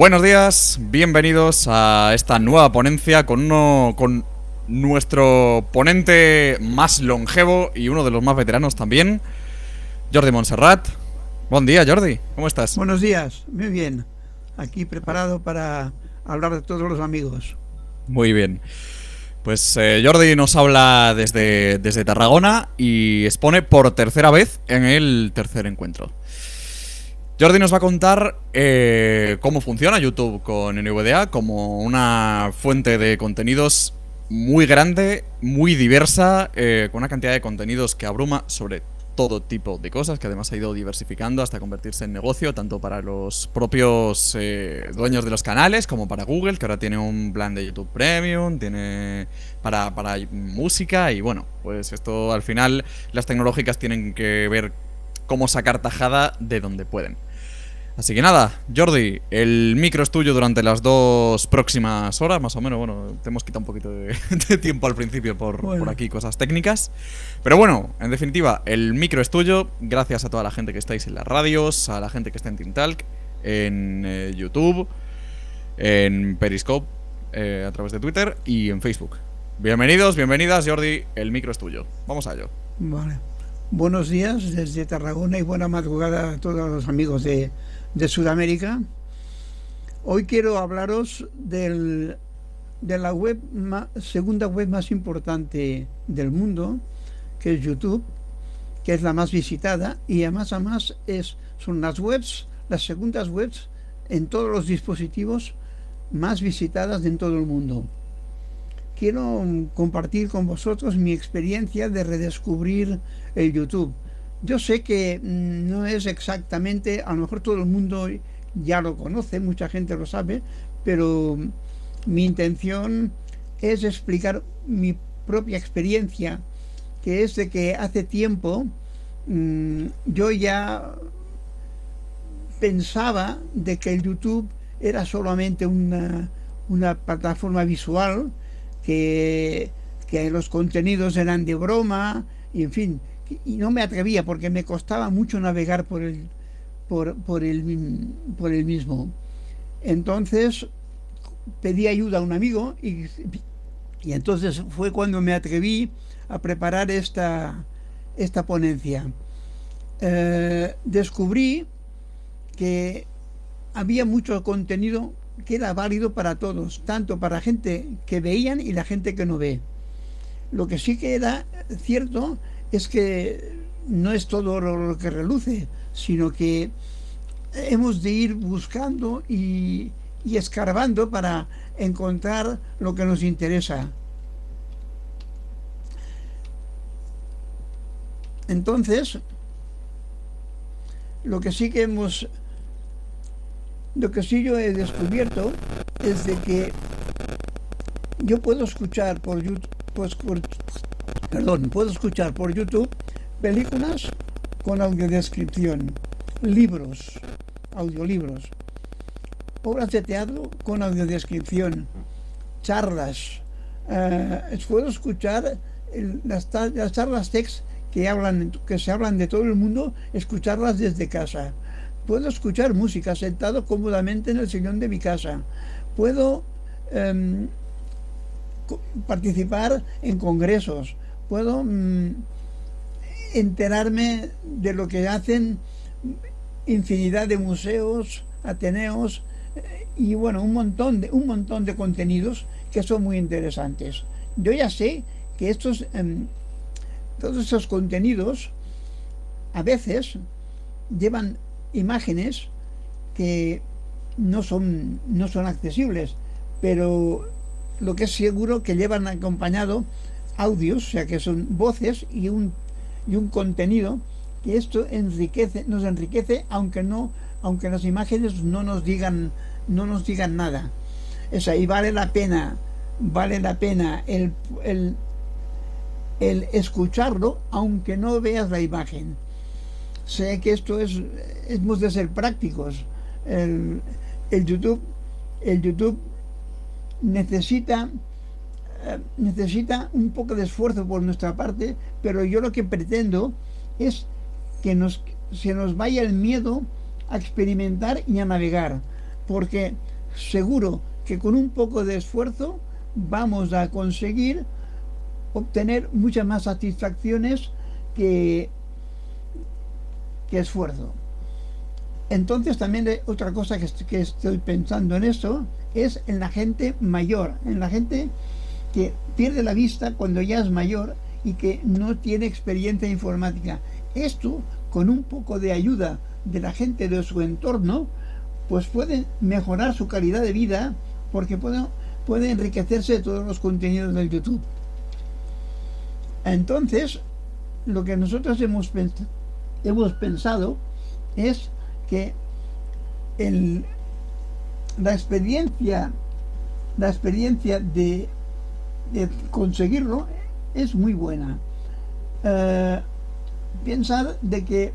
Buenos días, bienvenidos a esta nueva ponencia con uno con nuestro ponente más longevo y uno de los más veteranos también, Jordi Montserrat. Buen día, Jordi. ¿Cómo estás? Buenos días, muy bien. Aquí preparado para hablar de todos los amigos. Muy bien. Pues eh, Jordi nos habla desde, desde Tarragona y expone por tercera vez en el tercer encuentro. Jordi nos va a contar eh, cómo funciona YouTube con NVDA como una fuente de contenidos muy grande, muy diversa, eh, con una cantidad de contenidos que abruma sobre todo tipo de cosas, que además ha ido diversificando hasta convertirse en negocio, tanto para los propios eh, dueños de los canales como para Google, que ahora tiene un plan de YouTube Premium, tiene para, para música y bueno, pues esto al final las tecnológicas tienen que ver cómo sacar tajada de donde pueden. Así que nada, Jordi, el micro es tuyo durante las dos próximas horas, más o menos. Bueno, te hemos quitado un poquito de, tiempo al principio por, por, aquí, cosas técnicas. Pero bueno, en definitiva, el micro es tuyo. Gracias a toda la gente que estáis en las radios, a la gente que está en Tintalk, en eh, YouTube, en Periscope, eh, a través de Twitter y en Facebook. Bienvenidos, bienvenidas, Jordi, el micro es tuyo. Vamos a ello. Vale. Buenos días desde Tarragona y buena madrugada a todos los amigos de de Sudamérica. Hoy quiero hablaros del, de la web segunda web más importante del mundo, que es YouTube, que es la más visitada y además además es, son las webs, las segundas webs en todos los dispositivos más visitadas en todo el mundo. Quiero compartir con vosotros mi experiencia de redescubrir el YouTube yo sé que mm, no es exactamente, a lo mejor todo el mundo ya lo conoce, mucha gente lo sabe, pero mi intención es explicar mi propia experiencia, que es de que hace tiempo mm, yo ya pensaba de que el YouTube era solamente una, una plataforma visual, que, que los contenidos eran de broma, y en fin, y no me atrevía porque me costaba mucho navegar por el, por, por el, por el mismo. Entonces pedí ayuda a un amigo y, y entonces fue cuando me atreví a preparar esta, esta ponencia. Eh, descubrí que había mucho contenido que era válido para todos, tanto para gente que veían y la gente que no ve. Lo que sí que era cierto es que no es todo lo que reluce, sino que hemos de ir buscando y, escarbando para encontrar lo que nos interesa. Entonces, lo que sí que hemos, lo que sí yo he descubierto es de que yo puedo escuchar por YouTube, pues perdón, puedo escuchar por YouTube películas con audiodescripción, libros, audiolibros, obras de teatro con audiodescripción, charlas. Eh, puedo escuchar las, las, charlas text que, hablan, que se hablan de todo el mundo, escucharlas desde casa. Puedo escuchar música sentado cómodamente en el sillón de mi casa. Puedo em, participar en congresos puedo mm, enterarme de lo que hacen infinidad de museos, ateneos eh, y bueno, un montón de un montón de contenidos que son muy interesantes. Yo ya sé que estos em, todos estos contenidos a veces llevan imágenes que no son no son accesibles, pero lo que es seguro que llevan acompañado audios, o sea que son voces y un, y un contenido que esto enriquece, nos enriquece aunque no, aunque las imágenes no nos digan, no nos digan nada. O y vale la pena, vale la pena el, el, el escucharlo aunque no veas la imagen. Sé que esto es, hemos de ser prácticos. El, el YouTube, el YouTube necesita necesita un poco de esfuerzo por nuestra parte, pero yo lo que pretendo es que nos, se nos vaya el miedo a experimentar y a navegar, porque seguro que con un poco de esfuerzo vamos a conseguir obtener muchas más satisfacciones que, que esfuerzo. Entonces también otra cosa que, que, estoy pensando en eso es en la gente mayor, en la gente que pierde la vista cuando ya es mayor y que no tiene experiencia informática. Esto, con un poco de ayuda de la gente de su entorno, pues puede mejorar su calidad de vida porque puede, puede enriquecerse de todos los contenidos del YouTube. Entonces, lo que nosotros hemos, hemos pensado es que el, la experiencia la experiencia de, conseguirlo es muy buena. Eh, pensar de que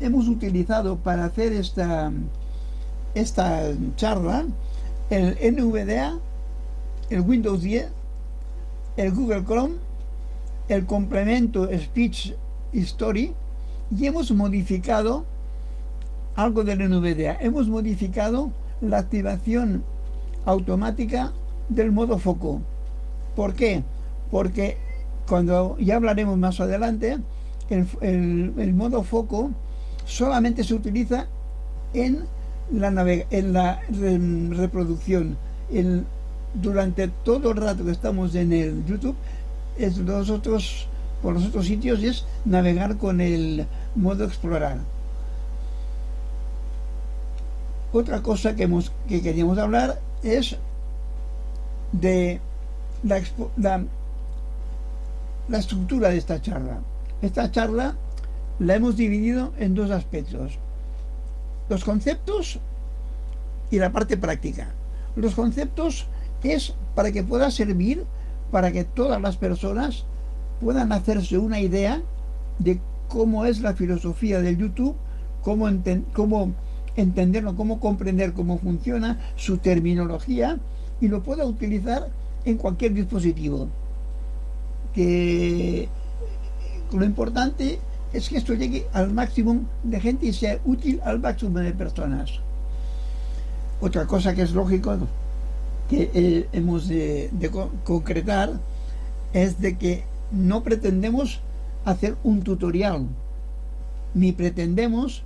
hemos utilizado para hacer esta, esta charla el NVDA, el Windows 10, el Google Chrome, el complemento Speech History y hemos modificado algo del NVDA. Hemos modificado la activación automática del modo foco. ¿Por qué? Porque cuando ya hablaremos más adelante, el, modo foco solamente se utiliza en la, en la reproducción. durante todo el rato que estamos en el YouTube, es nosotros, por los otros sitios es navegar con el modo explorar. Otra cosa que, hemos, que queríamos hablar es de la, la, la estructura de esta charla. Esta charla la hemos dividido en dos aspectos. Los conceptos y la parte práctica. Los conceptos es para que pueda servir para que todas las personas puedan hacerse una idea de cómo es la filosofía del YouTube, cómo, cómo entenderlo, cómo comprender cómo funciona, su terminología y lo pueda utilizar en cualquier dispositivo. Que lo importante es que esto llegue al máximo de gente y sea útil al máximo de personas. Otra cosa que es lógico que eh, hemos de, concretar es de que no pretendemos hacer un tutorial, ni pretendemos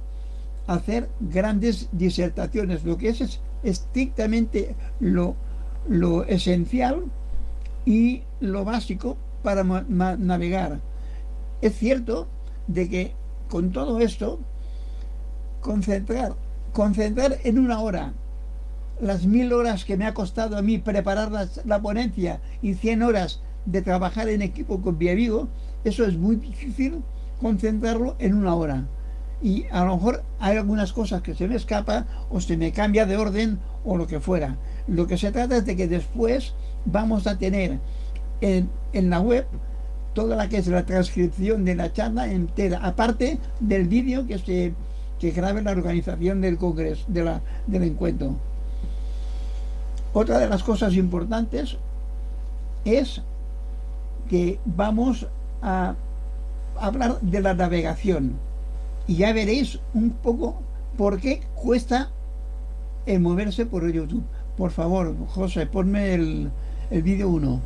hacer grandes disertaciones. Lo que es es estrictamente lo, lo esencial y lo básico para navegar. Es cierto de que con todo esto, concentrar, concentrar en una hora las mil horas que me ha costado a mí preparar la, ponencia y cien horas de trabajar en equipo con mi amigo, eso es muy difícil concentrarlo en una hora. Y a lo mejor hay algunas cosas que se me escapa o se me cambia de orden o lo que fuera. Lo que se trata es de que después vamos a tener en, la web toda la que es la transcripción de la charla entera, aparte del vídeo que se que grabe la organización del congreso, del encuentro. Otra de las cosas importantes es que vamos a hablar de la navegación y ya veréis un poco por qué cuesta el moverse por YouTube. Por favor, José, ponme el, el vídeo 1.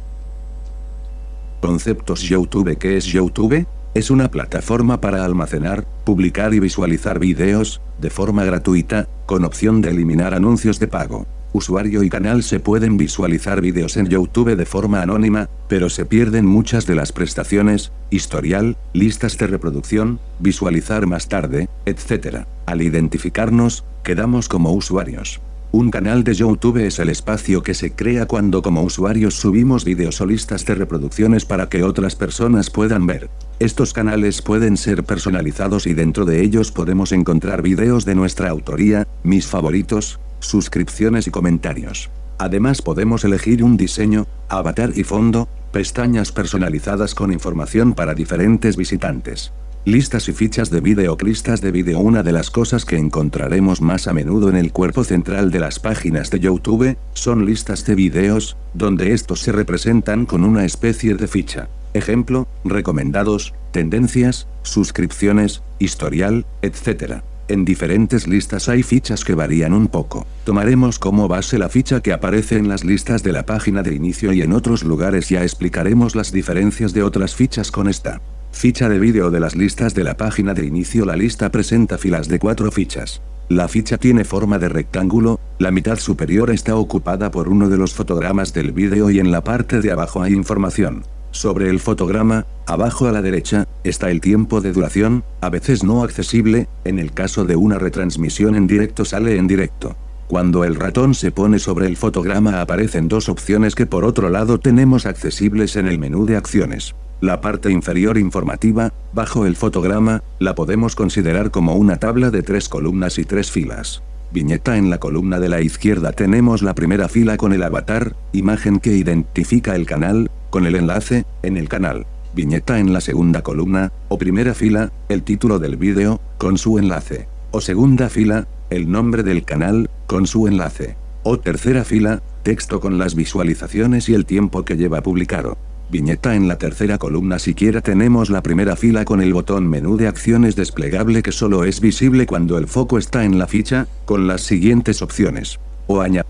Conceptos YouTube ¿Qué es YouTube? Es una plataforma para almacenar, publicar y visualizar videos, de forma gratuita, con opción de eliminar anuncios de pago. Usuario y canal se pueden visualizar vídeos en YouTube de forma anónima, pero se pierden muchas de las prestaciones, historial, listas de reproducción, visualizar más tarde, etc. Al identificarnos, quedamos como usuarios. Un canal de YouTube es el espacio que se crea cuando como usuarios subimos vídeos o listas de reproducciones para que otras personas puedan ver. Estos canales pueden ser personalizados y dentro de ellos podemos encontrar vídeos de nuestra autoría, mis favoritos, suscripciones y comentarios. Además podemos elegir un diseño, avatar y fondo, pestañas personalizadas con información para diferentes visitantes. Listas y fichas de vídeo Listas de vídeo Una de las cosas que encontraremos más a menudo en el cuerpo central de las páginas de YouTube, son listas de vídeos, donde estos se representan con una especie de ficha. Ejemplo, recomendados, tendencias, suscripciones, historial, etc. En diferentes listas hay fichas que varían un poco. Tomaremos como base la ficha que aparece en las listas de la página de inicio y en otros lugares ya explicaremos las diferencias de otras fichas con esta. Ficha de vídeo de las listas de la página de inicio La lista presenta filas de cuatro fichas. La ficha tiene forma de rectángulo, la mitad superior está ocupada por uno de los fotogramas del vídeo y en la parte de abajo hay información. Sobre el fotograma, abajo a la derecha, está el tiempo de duración, a veces no accesible, en el caso de una retransmisión en directo sale en directo. Cuando el ratón se pone sobre el fotograma aparecen dos opciones que por otro lado tenemos accesibles en el menú de acciones. La parte inferior informativa, bajo el fotograma, la podemos considerar como una tabla de tres columnas y tres filas. Viñeta en la columna de la izquierda tenemos la primera fila con el avatar, imagen que identifica el canal, con el enlace, en el canal. Viñeta en la segunda columna, o primera fila, el título del vídeo, con su enlace. O segunda fila, el nombre del canal, con su enlace. O tercera fila, texto con las visualizaciones y el tiempo que lleva publicado. Viñeta en la tercera columna siquiera tenemos la primera fila con el botón menú de acciones desplegable que solo es visible cuando el foco está en la ficha, con las siguientes opciones. O añadir.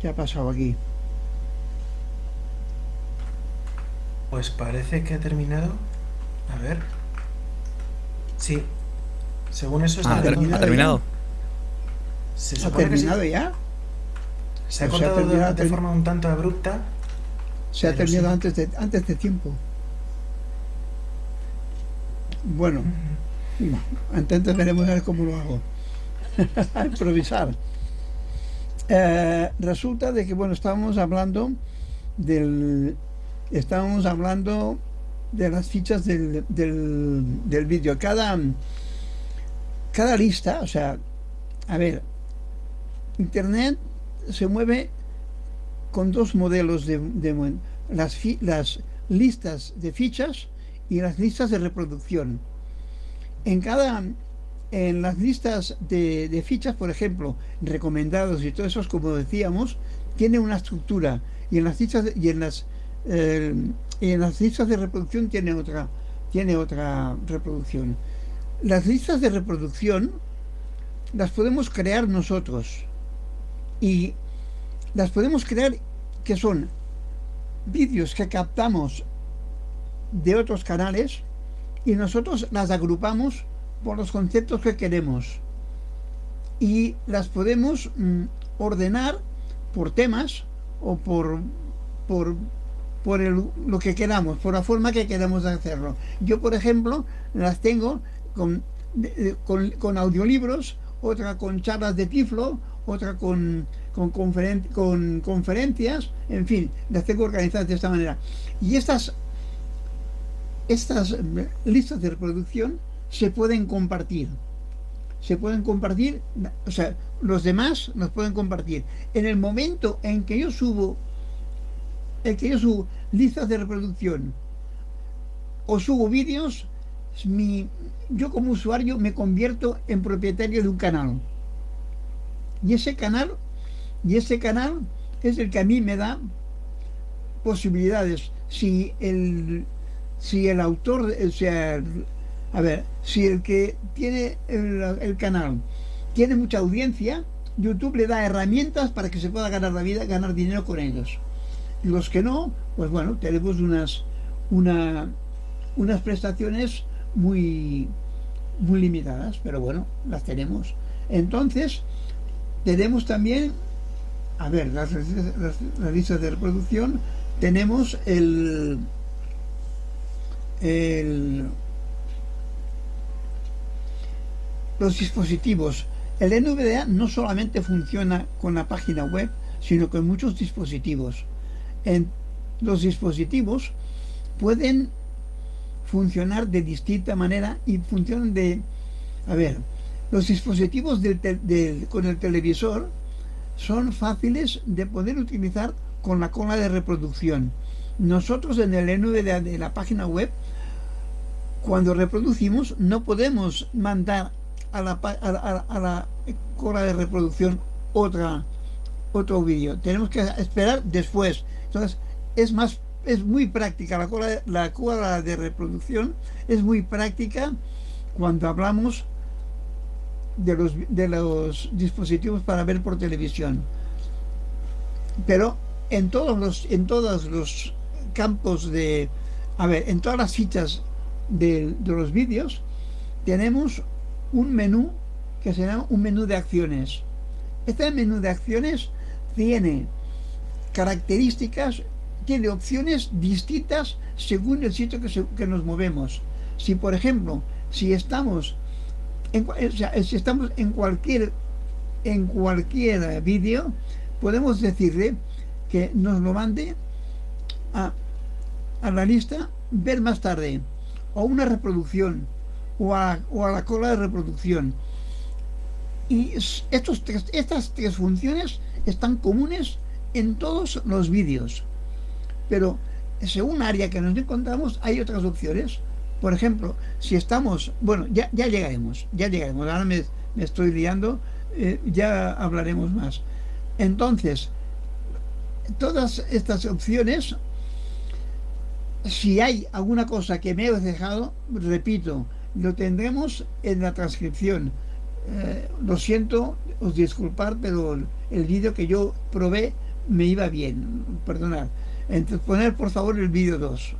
¿Qué ha pasado aquí? Pues parece que ha terminado. A ver. Sí. Según eso está Ah, ter- terminado. ¿Ha terminado? Se ¿Ha sí. terminado ya? Se ha de, terminado, de forma un tanto abrupta. Se ha terminado sí. antes, de, antes de tiempo. Bueno, entonces veremos a ver cómo lo hago. a improvisar. Eh, resulta de que, bueno, estábamos hablando del. Estábamos hablando de las fichas del, del, del vídeo. Cada, cada lista, o sea, a ver, Internet se mueve con dos modelos de, de las, fi- las listas de fichas y las listas de reproducción. En cada en las listas de, de fichas, por ejemplo, recomendados y todo eso, como decíamos, tiene una estructura y en las de- y en las eh, y en las listas de reproducción tiene otra tiene otra reproducción. Las listas de reproducción las podemos crear nosotros y las podemos crear que son vídeos que captamos de otros canales y nosotros las agrupamos por los conceptos que queremos y las podemos mm, ordenar por temas o por por por el- lo que queramos, por la forma que queramos hacerlo. Yo, por ejemplo, las tengo con, con, audiolibros, otra con charlas de tiflo, otra con, con, conferen- con conferencias, en fin, las tengo organizadas de esta manera. Y estas, estas listas de reproducción se pueden compartir. Se pueden compartir, o sea, los demás nos pueden compartir. En el momento en que yo subo, en que yo subo listas de reproducción o subo vídeos, yo como usuario me convierto en propietario de un canal. Y ese canal, y ese canal es el que a mí me da posibilidades. Si el, si el autor, o sea, a ver, si el que tiene el, el canal tiene mucha audiencia, YouTube le da herramientas para que se pueda ganar la vida, ganar dinero con ellos. Los que no, pues bueno, tenemos unas, una, unas prestaciones muy, muy limitadas, pero bueno, las tenemos. Entonces, tenemos también, a ver, las, las, las listas de reproducción, tenemos el, el los dispositivos. El NVDA no solamente funciona con la página web, sino con muchos dispositivos. Los dispositivos pueden funcionar de distinta manera y funcionan de... A ver, los dispositivos del del- con el televisor son fáciles de poder utilizar con la cola de reproducción. Nosotros en el NVDA de la página web, cuando reproducimos, no podemos mandar a la, a la, la- a la cola de reproducción otra otro vídeo. Tenemos que esperar después. Entonces, es más es muy práctica la de- la de reproducción es muy práctica cuando hablamos de los de los dispositivos para ver por televisión. Pero en todos los en todos los campos de a ver, en todas las fichas de, de los vídeos tenemos un menú que se llama un menú de acciones. Este menú de acciones tiene características, tiene opciones distintas según el sitio que, se- que nos movemos. Si, por ejemplo, si estamos en, o sea, si estamos en cualquier en cualquier vídeo, podemos decirle que nos lo mande a, a la lista ver más tarde, o una reproducción, o a, o a la cola de reproducción. Y es- estos tres- estas tres funciones están comunes en todos los vídeos. Pero según área que nos encontramos, hay otras opciones. Por ejemplo, si estamos, bueno, ya, llegaremos, ya llegaremos, ahora me, estoy liando, eh, ya hablaremos más. Entonces, todas estas opciones, si hay alguna cosa que me he dejado, repito, lo tendremos en la transcripción. Eh, lo siento, os disculpar, pero el vídeo que yo probé me iba bien, perdonad. Entonces, poner por favor el vídeo 2.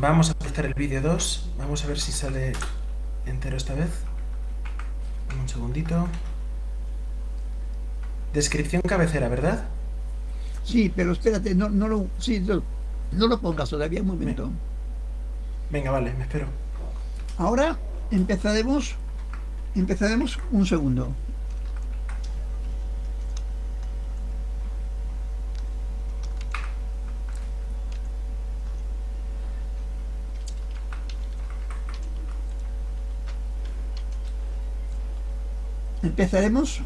Vamos a empezar el vídeo 2. Vamos a ver si sale entero esta vez. Un segundito. Descripción cabecera, ¿verdad? Sí, pero espérate, no, no lo, sí, no, no lo pongas todavía un momento. Venga, vale, me espero. Ahora empezaremos, empezaremos un segundo. Empezaremos,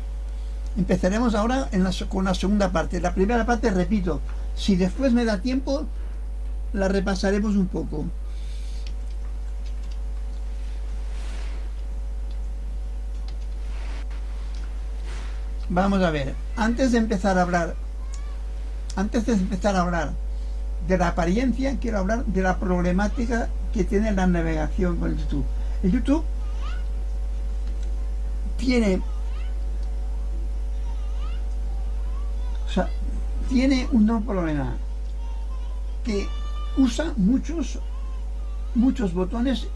empezaremos ahora en la con la segunda parte. La primera parte, repito, si después me da tiempo, la repasaremos un poco. Vamos a ver, antes de empezar a hablar, antes de empezar a hablar de la apariencia, quiero hablar de la problemática que tiene la navegación con YouTube. El YouTube tiene, o sea, tiene un nuevo problema que usa muchos, muchos botones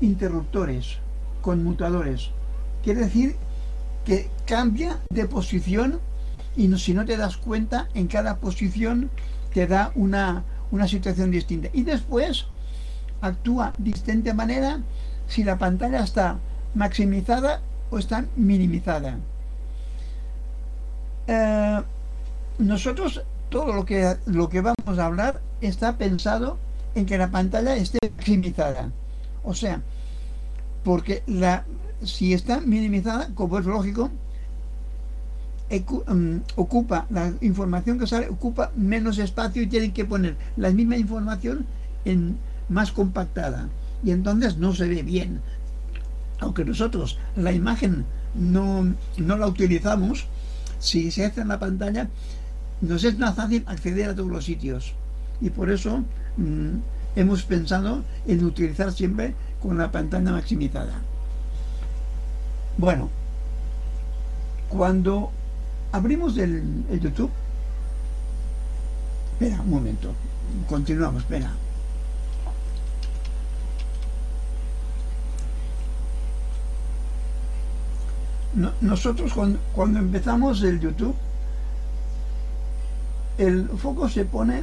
interruptores, conmutadores. Quiere decir que cambia de posición y no- si no te das cuenta, en cada posición te da una, una situación distinta. Y después actúa de distinta manera si la pantalla está maximizada o está minimizada. Eh, nosotros todo lo que, lo que vamos a hablar está pensado en que la pantalla esté maximizada. O sea, porque la, si está minimizada, como es lógico, mm, ocupa la información que sale, ocupa menos espacio y tienen que poner la misma información en más compactada. Y entonces no se ve bien. Aunque nosotros la imagen no, no la utilizamos, si se hace en la pantalla, nos es más fácil acceder a todos los sitios. Y por eso mm, hemos pensado en utilizar siempre con la pantalla maximizada. Bueno, cuando abrimos el, YouTube, espera un momento, continuamos, espera. No- nosotros cuando, cuando empezamos el YouTube, el foco se pone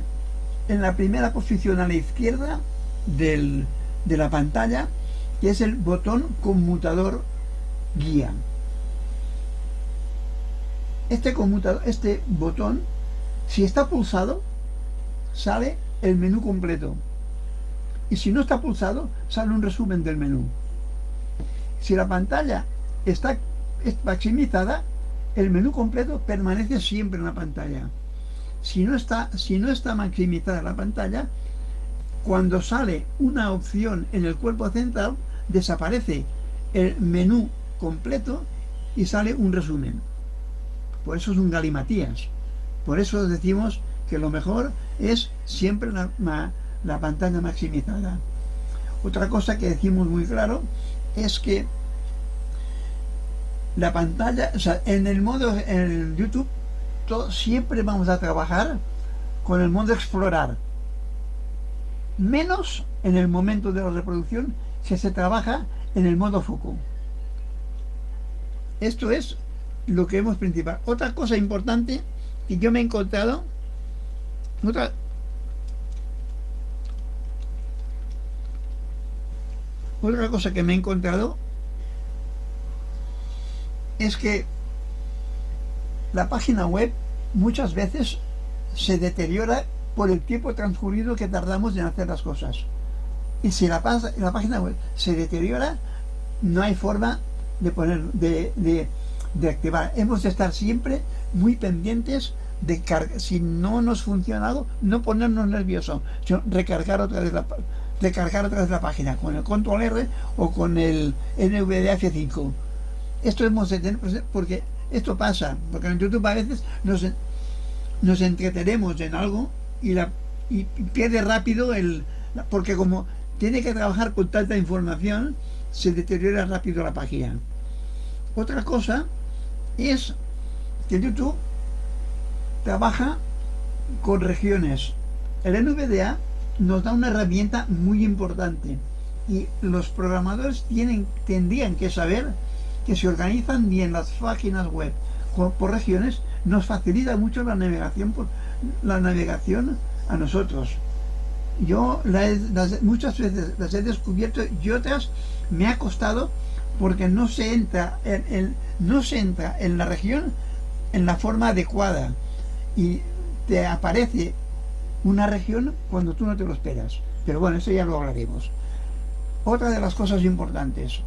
en la primera posición a la izquierda del- de la pantalla, que es el botón conmutador guía. Este conmutador, este botón, si está pulsado, sale el menú completo. Y si no está pulsado, sale un resumen del menú. Si la pantalla está es maximizada, el menú completo permanece siempre en la pantalla. Si no está, si no está maximizada la pantalla, cuando sale una opción en el cuerpo central, desaparece el menú completo y sale un resumen. Por eso es un galimatías. Por eso decimos que lo mejor es siempre la, la pantalla maximizada. Otra cosa que decimos muy claro es que la pantalla, o sea, en el modo, en YouTube, siempre vamos a trabajar con el modo explorar. Menos en el momento de la reproducción que se trabaja en el modo foco. Esto es lo que hemos principal. Otra cosa importante que yo me he encontrado, otra, otra cosa que me he encontrado es que la página web muchas veces se deteriora por el tiempo transcurrido que tardamos en hacer las cosas. Y si la, la página web se deteriora, no hay forma de poner de, activar. Hemos de estar siempre muy pendientes de cargar. Si no nos funciona algo, no ponernos nerviosos, sino recargar otra vez la recargar otra vez la página con el control R o con el NVDA F5 esto hemos de tener porque esto pasa, porque en YouTube a veces nos, nos entretenemos en algo y, pierde rápido el... porque como tiene que trabajar con tanta información, se deteriora rápido la página. Otra cosa es que YouTube trabaja con regiones. El NVDA nos da una herramienta muy importante y los programadores tienen, tendrían que saber que se organizan bien las páginas web por, regiones, nos facilita mucho la navegación por la navegación a nosotros. Yo muchas veces las he descubierto y otras me ha costado porque no se entra en, no se entra en la región en la forma adecuada y te aparece una región cuando tú no te lo esperas. Pero bueno, eso ya lo hablaremos. Otra de las cosas importantes,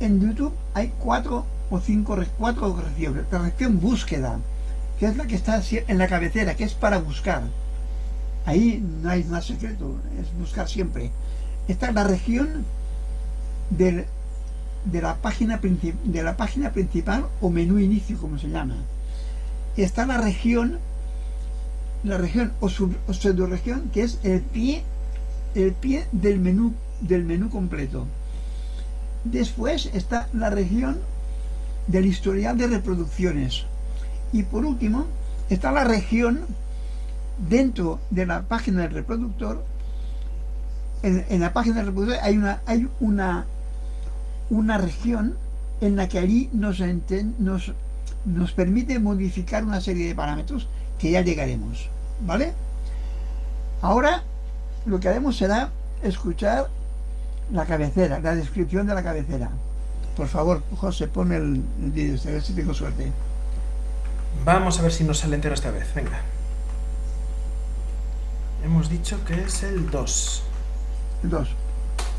en YouTube hay cuatro o cinco cuatro regiones. La región búsqueda, que es la que está en la cabecera, que es para buscar. Ahí no hay más secreto, es buscar siempre. Está la región de, la página de la página principal o menú inicio, como se llama. Está la región, la región o, sub, región que es el pie, el pie del menú, del menú completo Después está la región del historial de reproducciones. Y por último está la región dentro de la página del reproductor. En, la página del reproductor hay una, hay una, una región en la que allí nos, nos, nos permite modificar una serie de parámetros que ya llegaremos. ¿Vale? Ahora lo que haremos será escuchar la cabecera, la descripción de la cabecera. Por favor, José, ponme el, vídeo, a ver si tengo suerte. Vamos a ver si nos sale entero esta vez, venga. Hemos dicho que es el 2. El 2.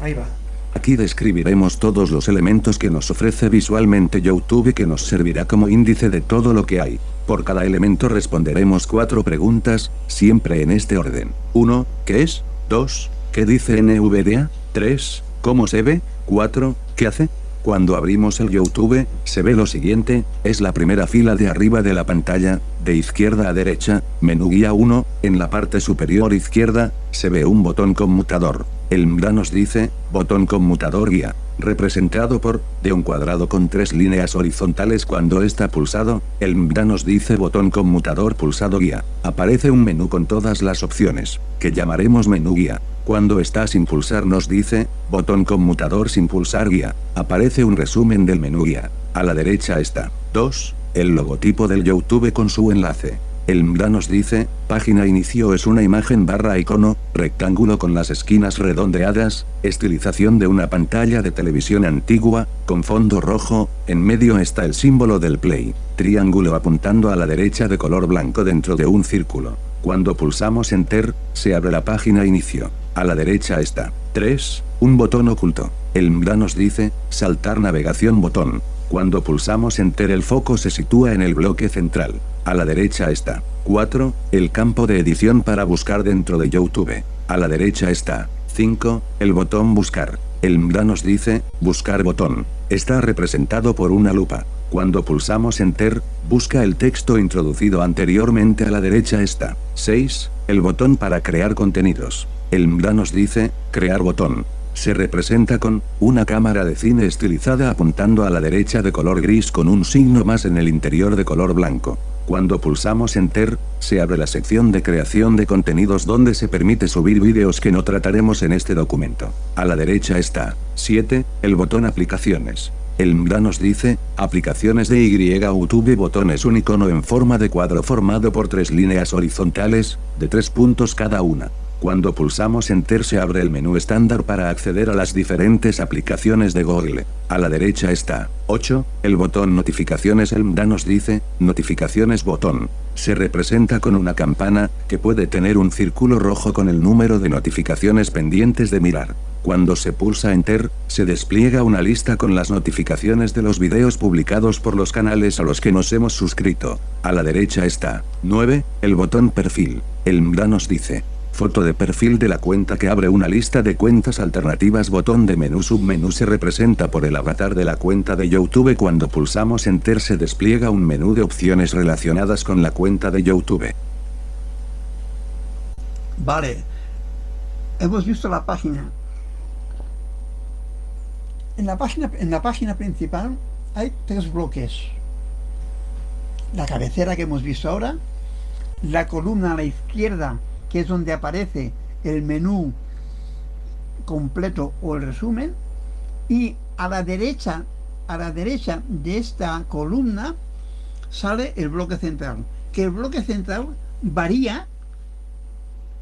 Ahí va. Aquí describiremos todos los elementos que nos ofrece visualmente YouTube que nos servirá como índice de todo lo que hay. Por cada elemento responderemos cuatro preguntas, siempre en este orden. 1. ¿Qué es? 2. ¿Qué dice NVDA? 3. ¿Cómo se ve? 4. ¿Qué hace? Cuando abrimos el YouTube, se ve lo siguiente, es la primera fila de arriba de la pantalla, de izquierda a derecha, menú guía 1, en la parte superior izquierda, se ve un botón conmutador. El MDA nos dice, botón conmutador guía, representado por, de un cuadrado con tres líneas horizontales cuando está pulsado, el MDA nos dice botón conmutador pulsado guía. Aparece un menú con todas las opciones, que llamaremos menú guía. Cuando está sin pulsar nos dice, botón conmutador sin pulsar guía. Aparece un resumen del menú guía. A la derecha está. 2. El logotipo del YouTube con su enlace. El MDA nos dice, página inicio es una imagen barra icono, rectángulo con las esquinas redondeadas, estilización de una pantalla de televisión antigua, con fondo rojo, en medio está el símbolo del play, triángulo apuntando a la derecha de color blanco dentro de un círculo. Cuando pulsamos Enter, se abre la página inicio. A la derecha está. 3. Un botón oculto. El MDA nos dice, saltar navegación botón. Cuando pulsamos Enter el foco se sitúa en el bloque central. A la derecha está. 4. El campo de edición para buscar dentro de YouTube. A la derecha está. 5. El botón buscar. El MDA nos dice, buscar botón. Está representado por una lupa. Cuando pulsamos Enter, busca el texto introducido anteriormente a la derecha está. 6. El botón para crear contenidos. El MDA nos dice, crear botón. Se representa con, una cámara de cine estilizada apuntando a la derecha de color gris con un signo más en el interior de color blanco. Cuando pulsamos Enter, se abre la sección de creación de contenidos donde se permite subir vídeos que no trataremos en este documento. A la derecha está, 7, el botón aplicaciones. El MDA nos dice, aplicaciones de Y YouTube botón es un icono en forma de cuadro formado por tres líneas horizontales, de tres puntos cada una. Cuando pulsamos Enter se abre el menú estándar para acceder a las diferentes aplicaciones de Google. A la derecha está 8, el botón notificaciones el MDA nos dice, notificaciones botón. Se representa con una campana, que puede tener un círculo rojo con el número de notificaciones pendientes de mirar. Cuando se pulsa Enter, se despliega una lista con las notificaciones de los videos publicados por los canales a los que nos hemos suscrito. A la derecha está 9, el botón perfil. El MDA nos dice, Foto de perfil de la cuenta que abre una lista de cuentas alternativas. Botón de menú submenú se representa por el avatar de la cuenta de YouTube. Cuando pulsamos Enter se despliega un menú de opciones relacionadas con la cuenta de YouTube. Vale. Hemos visto la página. En la página, en la página principal hay tres bloques. La cabecera que hemos visto ahora, la columna a la izquierda que es donde aparece el menú completo o el resumen y a la derecha a la derecha de esta columna sale el bloque central que el bloque central varía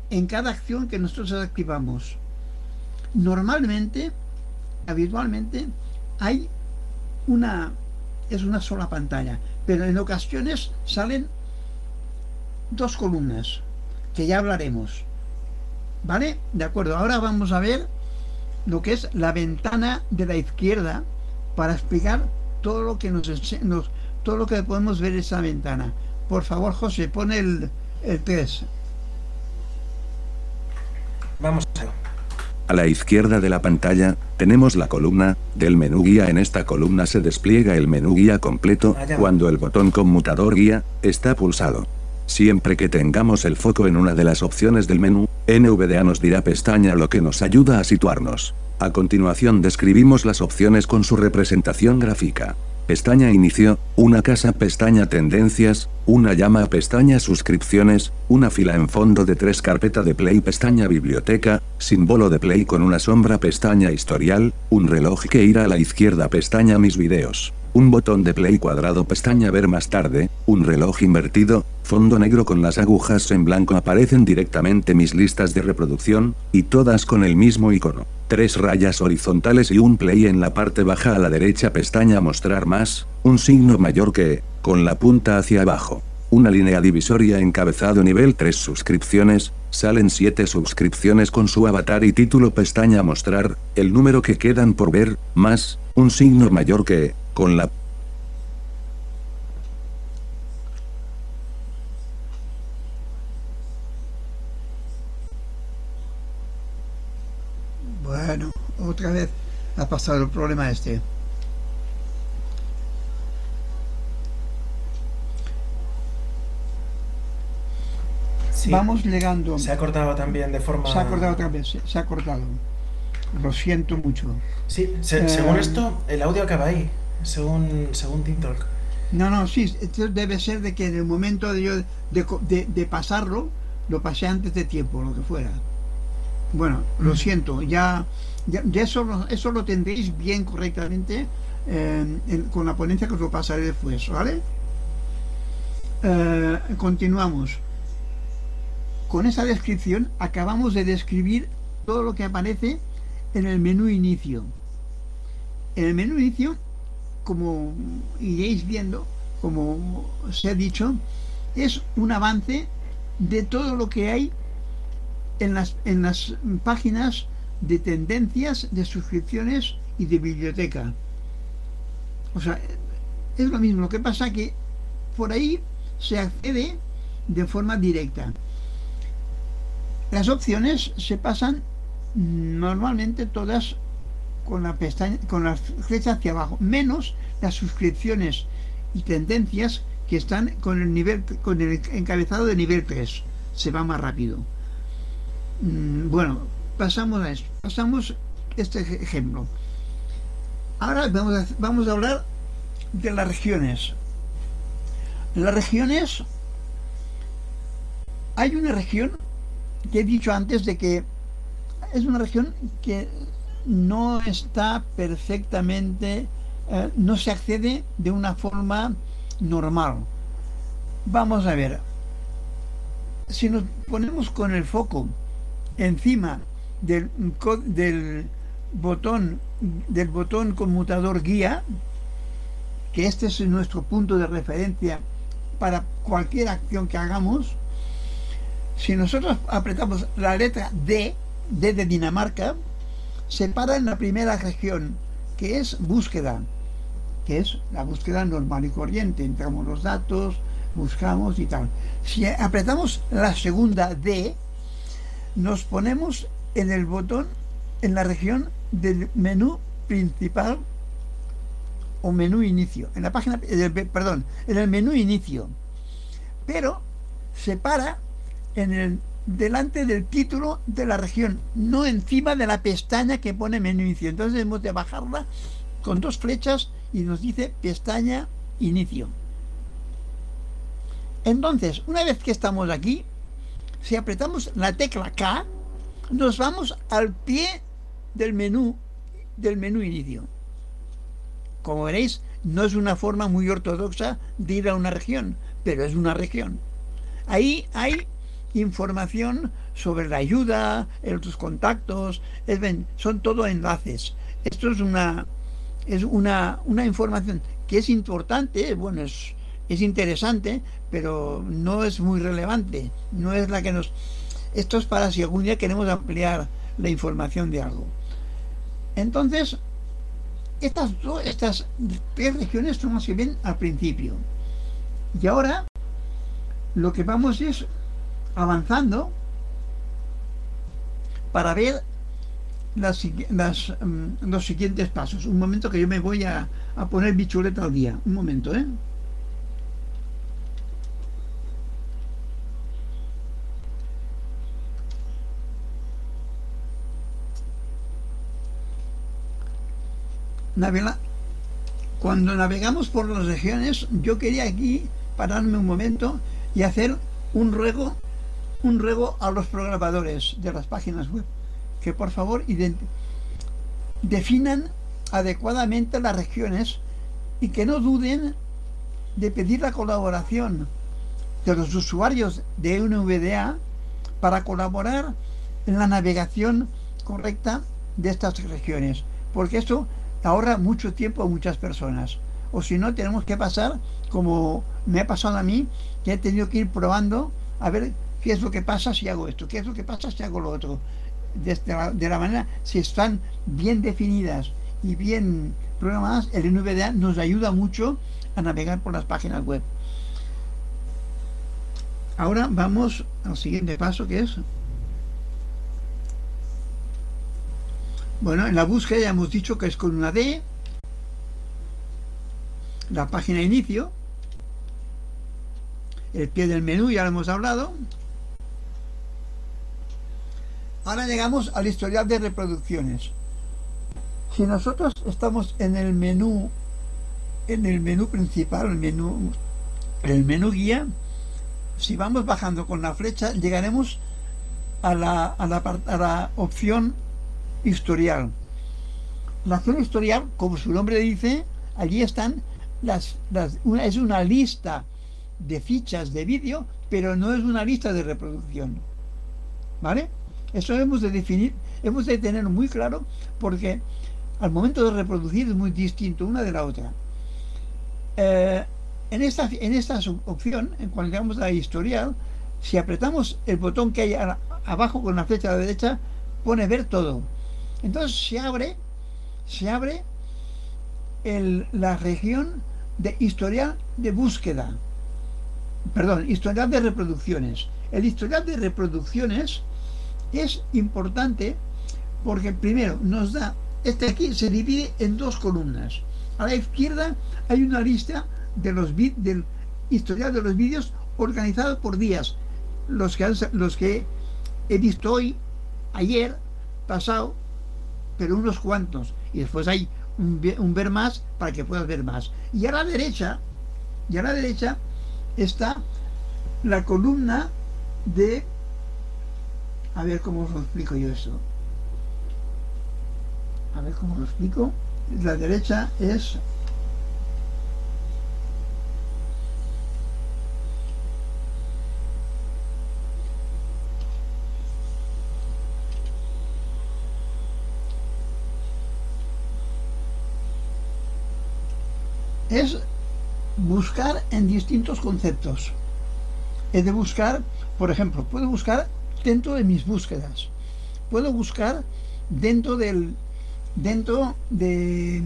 en cada acción que nosotros activamos. Normalmente habitualmente hay una es una sola pantalla pero en ocasiones salen dos columnas que ya hablaremos. ¿Vale? De acuerdo, ahora vamos a ver lo que es la ventana de la izquierda para explicar todo lo que nos, nos todo lo que podemos ver en esa ventana. Por favor, José, pone el, el 3. Vamos a la izquierda de la pantalla, tenemos la columna, del menú guía en esta columna se despliega el menú guía completo, cuando el botón conmutador guía, está pulsado. Siempre que tengamos el foco en una de las opciones del menú, NVDA nos dirá pestaña lo que nos ayuda a situarnos. A continuación describimos las opciones con su representación gráfica. Pestaña Inicio, una casa pestaña Tendencias, una llama pestaña Suscripciones, una fila en fondo de tres carpeta de Play pestaña Biblioteca, símbolo de Play con una sombra pestaña Historial, un reloj que irá a la izquierda pestaña Mis videos un botón de play cuadrado pestaña ver más tarde, un reloj invertido, fondo negro con las agujas en blanco aparecen directamente mis listas de reproducción, y todas con el mismo icono. Tres rayas horizontales y un play en la parte baja a la derecha pestaña mostrar más, un signo mayor que, con la punta hacia abajo. Una línea divisoria encabezado nivel 3 suscripciones, salen 7 suscripciones con su avatar y título pestaña mostrar, el número que quedan por ver, más, un signo mayor que, con la Bueno, otra vez ha pasado el problema este. Vamos llegando. Se ha cortado también de forma. Se ha cortado otra vez, se ha cortado. Lo siento mucho. Sí, según eh, esto, el audio acaba ahí según, según TikTok. No, no, sí, esto debe ser de que en el momento de, yo, de, pasarlo, lo pasé antes de tiempo, lo que fuera. Bueno, lo siento, ya, ya, eso, eso lo tendréis bien correctamente eh, con la ponencia que os lo pasaré después, ¿vale? Eh, continuamos. Con esa descripción acabamos de describir todo lo que aparece en el menú inicio. En el menú inicio como iréis viendo, como se ha dicho, es un avance de todo lo que hay en las, en las páginas de tendencias, de suscripciones y de biblioteca. O sea, es lo mismo. Lo que pasa que por ahí se accede de forma directa. Las opciones se pasan normalmente todas con la pestaña, con la flecha hacia abajo, menos las suscripciones y tendencias que están con el nivel, con el encabezado de nivel 3. Se va más rápido. Mm, bueno, pasamos a esto. Pasamos este ejemplo. Ahora vamos a, vamos a hablar de las regiones. Las regiones, hay una región que he dicho antes de que es una región que no está perfectamente, eh, no se accede de una forma normal. Vamos a ver, si nos ponemos con el foco encima del, del botón del botón conmutador guía, que este es nuestro punto de referencia para cualquier acción que hagamos, si nosotros apretamos la letra D, D de Dinamarca, se para en la primera región, que es búsqueda, que es la búsqueda normal y corriente. Entramos los datos, buscamos y tal. Si apretamos la segunda D, nos ponemos en el botón, en la región del menú principal o menú inicio, en la página, perdón, en el menú inicio, pero se para en el delante del título de la región, no encima de la pestaña que pone menú inicio. Entonces hemos de bajarla con dos flechas y nos dice pestaña inicio. Entonces, una vez que estamos aquí, si apretamos la tecla K, nos vamos al pie del menú del menú inicio. Como veréis, no es una forma muy ortodoxa de ir a una región, pero es una región. Ahí hay información sobre la ayuda, tus contactos, son todo enlaces. Esto es una es una, una información que es importante, bueno, es, es interesante, pero no es muy relevante, no es la que nos... Esto es para si algún día queremos ampliar la información de algo. Entonces, estas, estas tres regiones son las que ven al principio. Y ahora lo que vamos es avanzando para ver las, mm, los siguientes pasos. Un momento que yo me voy a, a poner mi chuleta al día. Un momento, ¿eh? cuando navegamos por las regiones, yo quería aquí pararme un momento y hacer un ruego, un ruego a los programadores de las páginas web, que por favor definan adecuadamente las regiones y que no duden de pedir la colaboración de los usuarios de NVDA para colaborar en la navegación correcta de estas regiones, porque esto ahorra mucho tiempo a muchas personas. O si no, tenemos que pasar, como me ha pasado a mí, que he tenido que ir probando a ver qué es lo que pasa si hago esto, qué es lo que pasa si hago lo otro. De, la, de la manera, si están bien definidas y bien programadas, el NVDA nos ayuda mucho a navegar por las páginas web. Ahora vamos al siguiente paso que es Bueno, en la búsqueda ya hemos dicho que es con una D, la página de inicio, el pie del menú, ya lo hemos hablado. Ahora llegamos al historial de reproducciones. Si nosotros estamos en el menú, en el menú principal, el menú, el menú guía, si vamos bajando con la flecha, llegaremos a la, a la, a la opción historial. La acción historial, como su nombre dice, allí están las, una, es una lista de fichas de vídeo, pero no es una lista de reproducción. ¿Vale? Eso hemos de definir, hemos de tener muy claro porque al momento de reproducir es muy distinto una de la otra. Eh, en, esta, en esta opción, en cuanto llegamos a historial, si apretamos el botón que hay abajo con la flecha a la derecha, pone ver todo. Entonces se abre, se abre la región de historial de búsqueda. Perdón, historial de reproducciones. El historial de reproducciones es importante porque primero nos da este aquí se divide en dos columnas. A la izquierda hay una lista de los del historial de los vídeos organizado por días. Los que, los que he visto hoy, ayer, pasado, pero unos cuantos. Y después hay un, un ver más para que puedas ver más. Y a la derecha, y a la derecha está la columna de a ver cómo os lo explico yo esto. A ver cómo lo explico. La derecha es es buscar en distintos conceptos. Es de buscar, por ejemplo, puedo buscar dentro de mis búsquedas. Puedo buscar dentro del dentro de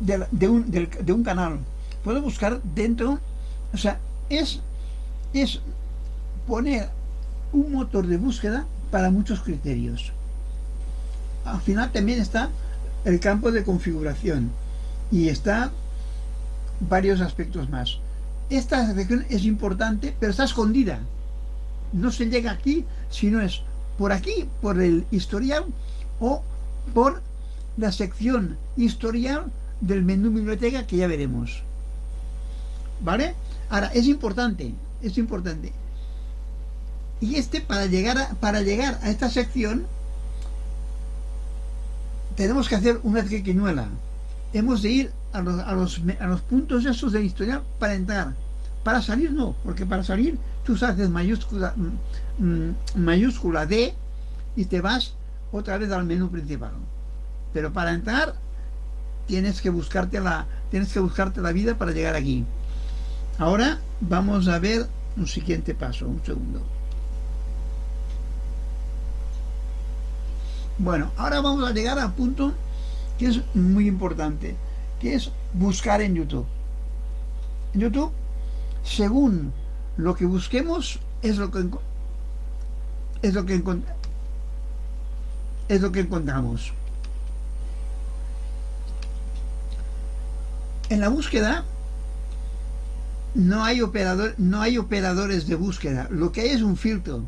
de, un, de un canal. Puedo buscar dentro, o sea, es es poner un motor de búsqueda para muchos criterios. Al final también está el campo de configuración y está varios aspectos más. Esta sección es importante, pero está escondida. No se llega aquí si no es por aquí, por el historial o por la sección historial del menú biblioteca que ya veremos. ¿Vale? Ahora, es importante, es importante. Y este, para llegar a, para llegar a esta sección, tenemos que hacer una triquiñuela. Hemos de ir a los, a los, a los puntos esos del historial para entrar. Para salir no, porque para salir tú haces mayúscula, mm, mm, mayúscula D y te vas otra vez al menú principal. Pero para entrar tienes que buscarte la, tienes que buscarte la vida para llegar aquí. Ahora vamos a ver un siguiente paso, un segundo. Bueno, ahora vamos a llegar al punto que es muy importante, que es buscar en YouTube. En YouTube, según lo que busquemos, es lo que es lo que es lo que encontramos. En la búsqueda no hay operador, no hay operadores de búsqueda. Lo que hay es un filtro.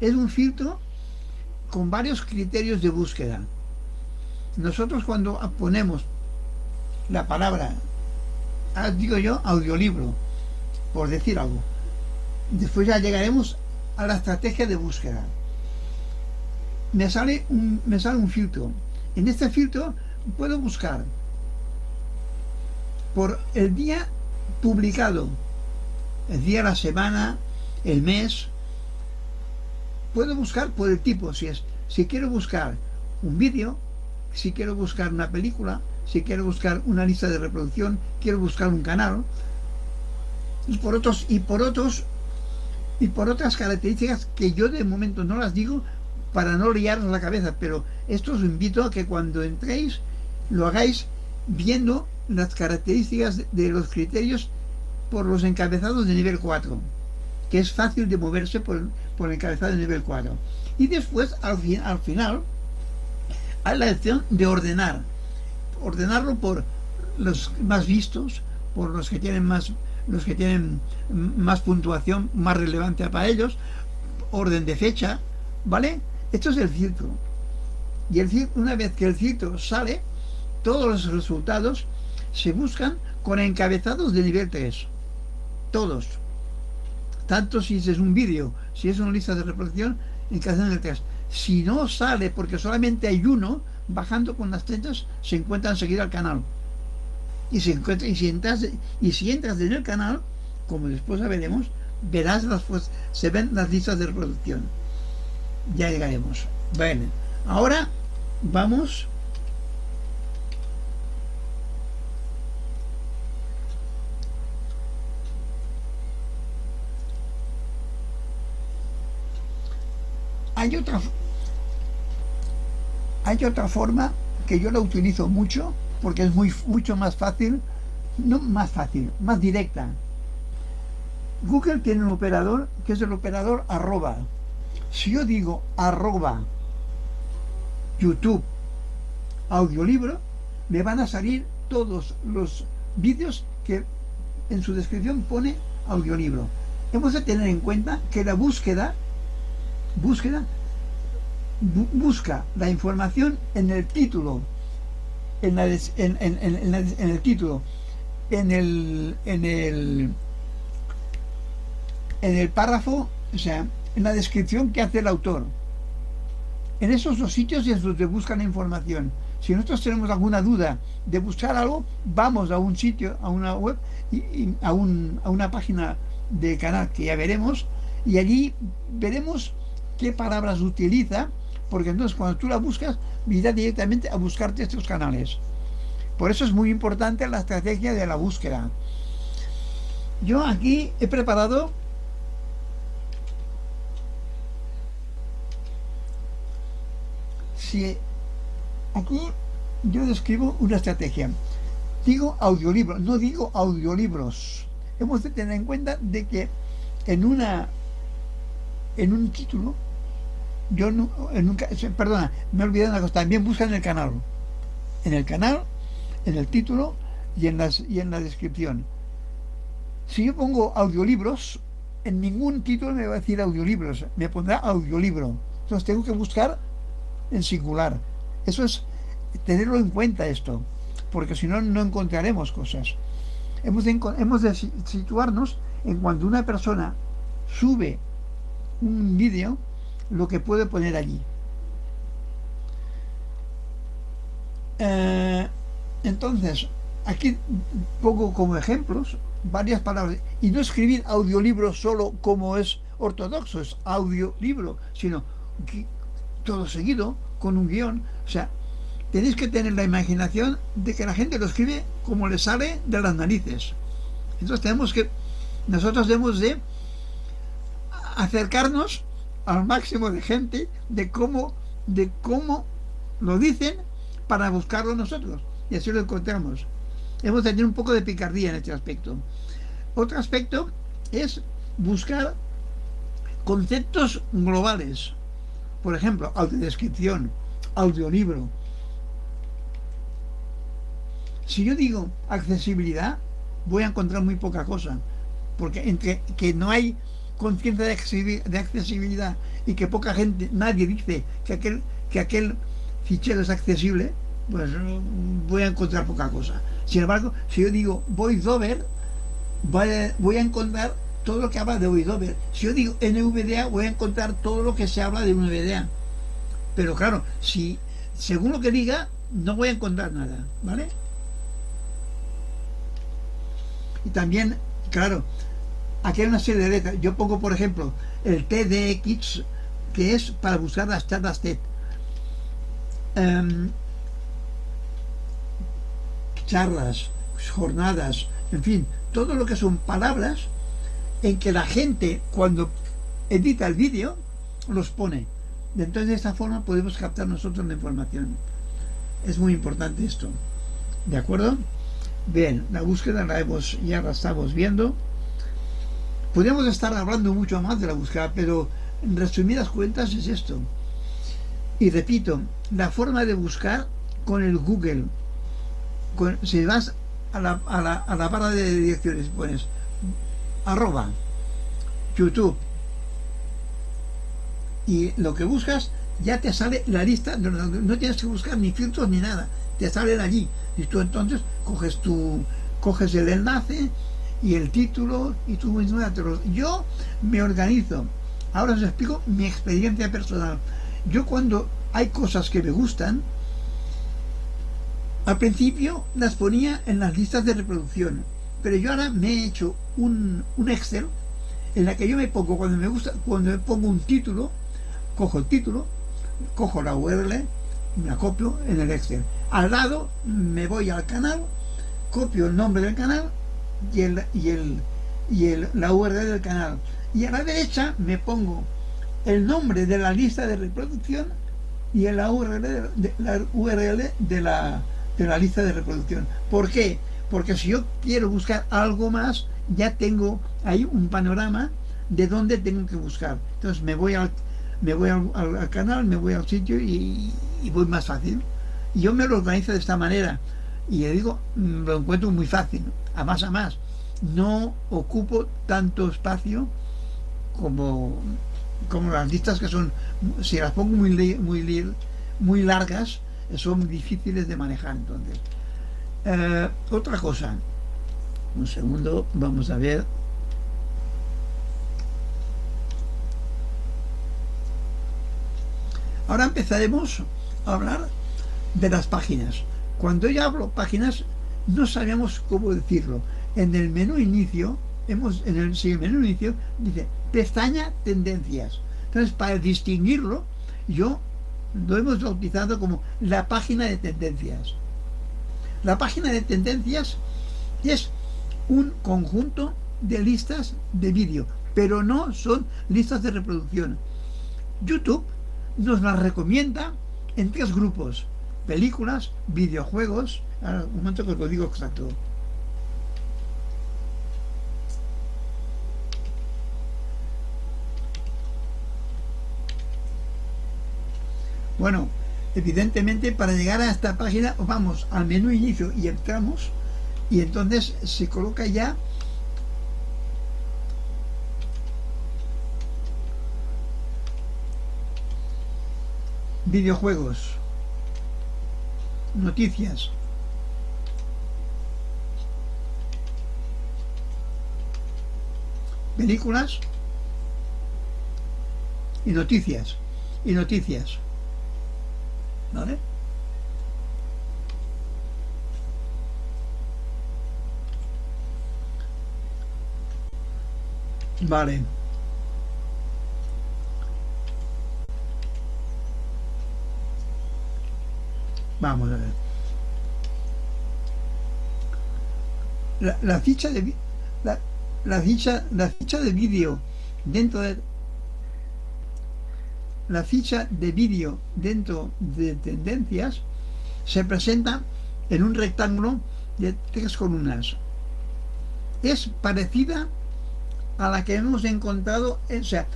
Es un filtro con varios criterios de búsqueda. Nosotros cuando ponemos la palabra, ah, digo yo, audiolibro, por decir algo, después ya llegaremos a la estrategia de búsqueda. Me sale un, me sale un filtro. En este filtro puedo buscar por el día publicado, el día, la semana, el mes, puedo buscar por el tipo, si es, si quiero buscar un vídeo, si quiero buscar una película, si quiero buscar una lista de reproducción, quiero buscar un canal, y por otros, y por otros, y por otras características que yo de momento no las digo para no liaros la cabeza, pero esto os invito a que cuando entréis lo hagáis viendo las características de- los criterios por los encabezados de nivel 4 que es fácil de moverse por, por el encabezado de nivel 4. Y después, al, fin, al final, hay la opción de ordenar. Ordenarlo por los más vistos, por los que tienen más los que tienen más puntuación, más relevante para ellos, orden de fecha, ¿vale? Esto es el filtro. Y el una vez que el filtro sale, todos los resultados se buscan con encabezados de nivel 3. Todos tanto si es un vídeo, si es una lista de reproducción, en cada del 3. Si no sale porque solamente hay uno, bajando con las flechas se encuentra enseguida al canal. Y, se encuentra, y, si entras, y si entras en el canal, como después veremos, verás las pues, se ven las listas de reproducción. Ya llegaremos. Bueno, ahora vamos hay otra hay otra forma que yo la utilizo mucho porque es muy mucho más fácil no más fácil más directa. Google tiene un operador que es el operador arroba. Si yo digo arroba youtube audiolibro, me van a salir todos los vídeos que en su descripción pone audiolibro. Hemos de tener en cuenta que la búsqueda, búsqueda, bu- busca la información en el título, en, la des- en- en- en- el título, en el, en el, en el párrafo, o sea, en la descripción que hace el autor. En esos dos sitios es donde buscan la información. Si nosotros tenemos alguna duda de buscar algo, vamos a un sitio, a una web, y, y a, un- a una página de canal que ya veremos, y allí veremos qué palabras utiliza, porque entonces cuando tú la buscas, irá directamente a buscarte estos canales. Por eso es muy importante la estrategia de la búsqueda. Yo aquí he preparado si aquí yo describo una estrategia. Digo audiolibro, no digo audiolibros. Hemos de tener en cuenta de que en una en un título yo no, en un ca- perdona, me he olvidado una cosa, también busca en el canal. En el canal, en el título y en las y en la descripción. Si yo pongo audiolibros, en ningún título me va a decir audiolibros, me pondrá audiolibro. Entonces tengo que buscar en singular. Eso es tenerlo en cuenta esto, porque si no, no encontraremos cosas. Hemos de, hemos de si- situarnos en cuando una persona sube un vídeo, lo que puede poner allí. Eh, entonces, aquí pongo como ejemplos varias palabras y no escribir audiolibro solo como es ortodoxo, es audiolibro, sino todo seguido con un guion. O sea, tenéis que tener la imaginación de que la gente lo escribe como le sale de las narices. Entonces tenemos que, nosotros debemos de acercarnos al máximo de gente de cómo, de cómo lo dicen para buscarlo nosotros. Y así lo encontramos. Hemos tener un poco de picardía en este aspecto. Otro aspecto es buscar conceptos globales. Por ejemplo, audiodescripción, audiolibro. Si yo digo accesibilidad, voy a encontrar muy poca cosa. Porque entre que no hay conciencia de accesibi- de accesibilidad y que poca gente, nadie dice que aquel, que aquel fichero es accesible, pues mm, voy a encontrar poca cosa. Sin embargo, si yo digo voiceover, voy a encontrar todo lo que habla de voiceover. Si yo digo NVDA, voy a encontrar todo lo que se habla de NVDA. Pero claro, si según lo que diga, no voy a encontrar nada, ¿vale? Y también, claro, aquí hay una serie de letras. Yo pongo, por ejemplo, el TDX, que es para buscar las charlas TED. Em, charlas, jornadas, en fin, todo lo que son palabras en que la gente cuando edita el vídeo los pone. Entonces de esta forma podemos captar nosotros la información. Es muy importante esto. ¿De acuerdo? Bien, la búsqueda la hemos, ya la estamos viendo. Podríamos estar hablando mucho más de la búsqueda, pero en resumidas cuentas es esto. Y repito, la forma de buscar con el Google, si vas a la, a, la, a la barra de direcciones, pones arroba YouTube y lo que buscas ya te sale la lista, no, no- no tienes que buscar ni filtros ni nada, te salen allí. Y tú entonces coges tu, coges el enlace y el título y te lo- Yo me organizo. Ahora os explico mi experiencia personal. Yo cuando hay cosas que me gustan, al principio las ponía en las listas de reproducción, pero yo ahora me he hecho un, un Excel en la que yo me pongo cuando me gusta, cuando me pongo un título, cojo el título, cojo la URL me en el Excel. Al lado me voy al canal, copio el nombre del canal y el y el y el, la URL del canal. Y a la derecha me pongo el nombre de la lista de reproducción y la URL de, la URL de la de la lista de reproducción. ¿Por qué? Porque si yo quiero buscar algo más, ya tengo ahí un panorama de dónde tengo que buscar. Entonces me voy al, me voy al, al- al canal, me voy al sitio y, y voy más fácil. Yo me lo organizo de esta manera. Y le digo, mm, lo encuentro muy fácil, a más a más. No ocupo tanto espacio como, como las listas que son, si las pongo muy, muy, muy largas, son difíciles de manejar entonces. Eh, otra cosa, un segundo, vamos a ver. Ahora empezaremos a hablar de las páginas. Cuando yo hablo páginas, no sabemos cómo decirlo. En el menú inicio, hemos, en el, menú inicio, dice pestaña tendencias. Entonces, para distinguirlo, yo lo hemos bautizado como la página de tendencias. La página de tendencias es un conjunto de listas de vídeo, pero no son listas de reproducción. YouTube nos las recomienda en tres grupos: películas, videojuegos. Un momento que os lo digo exacto. Bueno, evidentemente para llegar a esta página vamos al menú inicio y entramos y entonces se coloca ya videojuegos, noticias, películas y noticias y noticias. ¿Vale? Vale. Vamos a ver. La, ficha de la ficha la ficha de vídeo dentro de la ficha de vídeo dentro de tendencias se presenta en un rectángulo de tres columnas. Es parecida a la que hemos encontrado, o sea,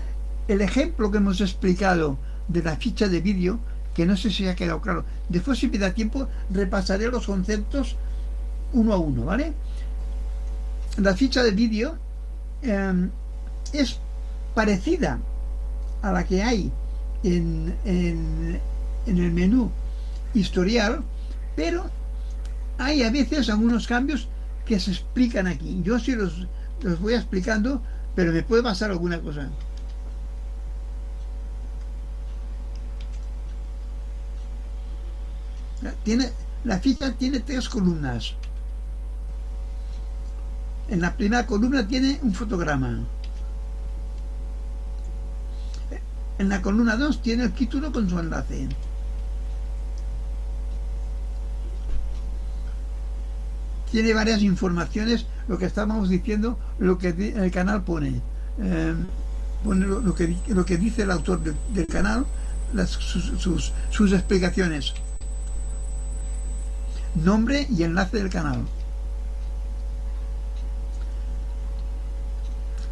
el ejemplo que hemos explicado de la ficha de vídeo, que no sé si ha quedado claro. Después, si me da tiempo, repasaré los conceptos uno a uno, ¿vale? La ficha de vídeo eh, es parecida a la que hay en, en, en el menú historial, pero hay a veces algunos cambios que se explican aquí. Yo sí los, los voy explicando, pero me puede pasar alguna cosa. Tiene, la ficha tiene tres columnas. En la primera columna tiene un fotograma. En la columna 2 tiene el título con su enlace. Tiene varias informaciones, lo que estábamos diciendo, lo que el canal pone. Eh, pone lo, que, lo que dice el autor de- del canal, sus, sus explicaciones. Nombre y enlace del canal.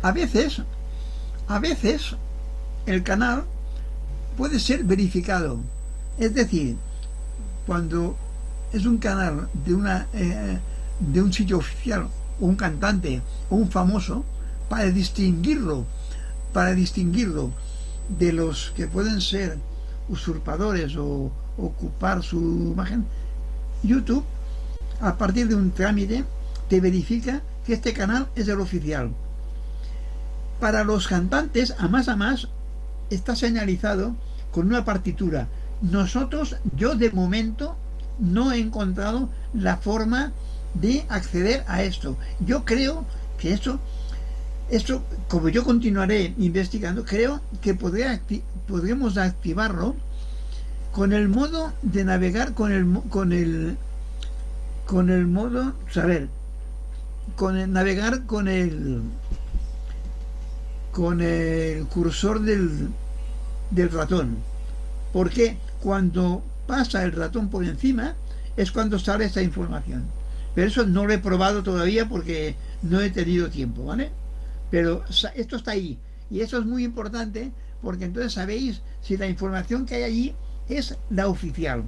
A veces, a veces, el canal puede ser verificado. Es decir, cuando es un canal de una eh, de un sitio oficial o un cantante o un famoso, para distinguirlo, para distinguirlo de los que pueden ser usurpadores o ocupar su imagen, YouTube, a partir de un trámite, te verifica que este canal es el oficial. Para los cantantes, a más a más, está señalizado con una partitura. Nosotros, yo de momento, no he encontrado la forma de acceder a esto. Yo creo que esto, esto como yo continuaré investigando, creo que podría podremos activarlo con el modo de navegar con el con el con el modo saber con el navegar con el con el cursor del, del ratón. Porque cuando pasa el ratón por encima es cuando sale esta información. Pero eso no lo he probado todavía porque no he tenido tiempo vale pero esto está ahí. Y eso es muy importante porque entonces sabéis si la información que hay allí es la oficial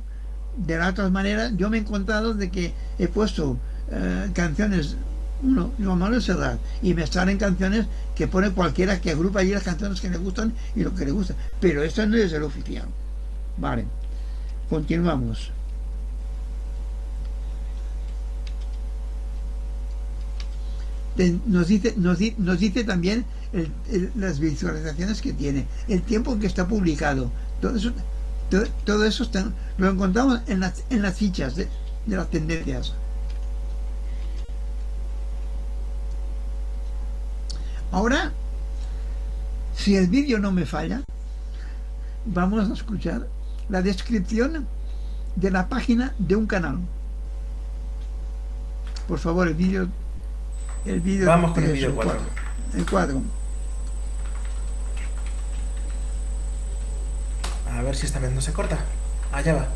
de las otras maneras, yo me he encontrado de que he puesto eh, canciones, uno, Manuel Serrat, y me salen canciones que pone cualquiera que agrupa allí las canciones que le gustan y lo que le gusta. Pero esto no es el oficial. Vale, continuamos. Nos dice, nos, di- nos dice también el- las visualizaciones que tiene, el tiempo en que está publicado. Todo, todo eso está- lo encontramos en las, en las fichas de, de las tendencias. Ahora, si el vídeo no me falla, vamos a escuchar la descripción de la página de un canal. Por favor, el vídeo. El vídeo Vamos con el vídeo o cuatro. cuatro. El cuadro. A ver si esta vez no se corta. Allá va.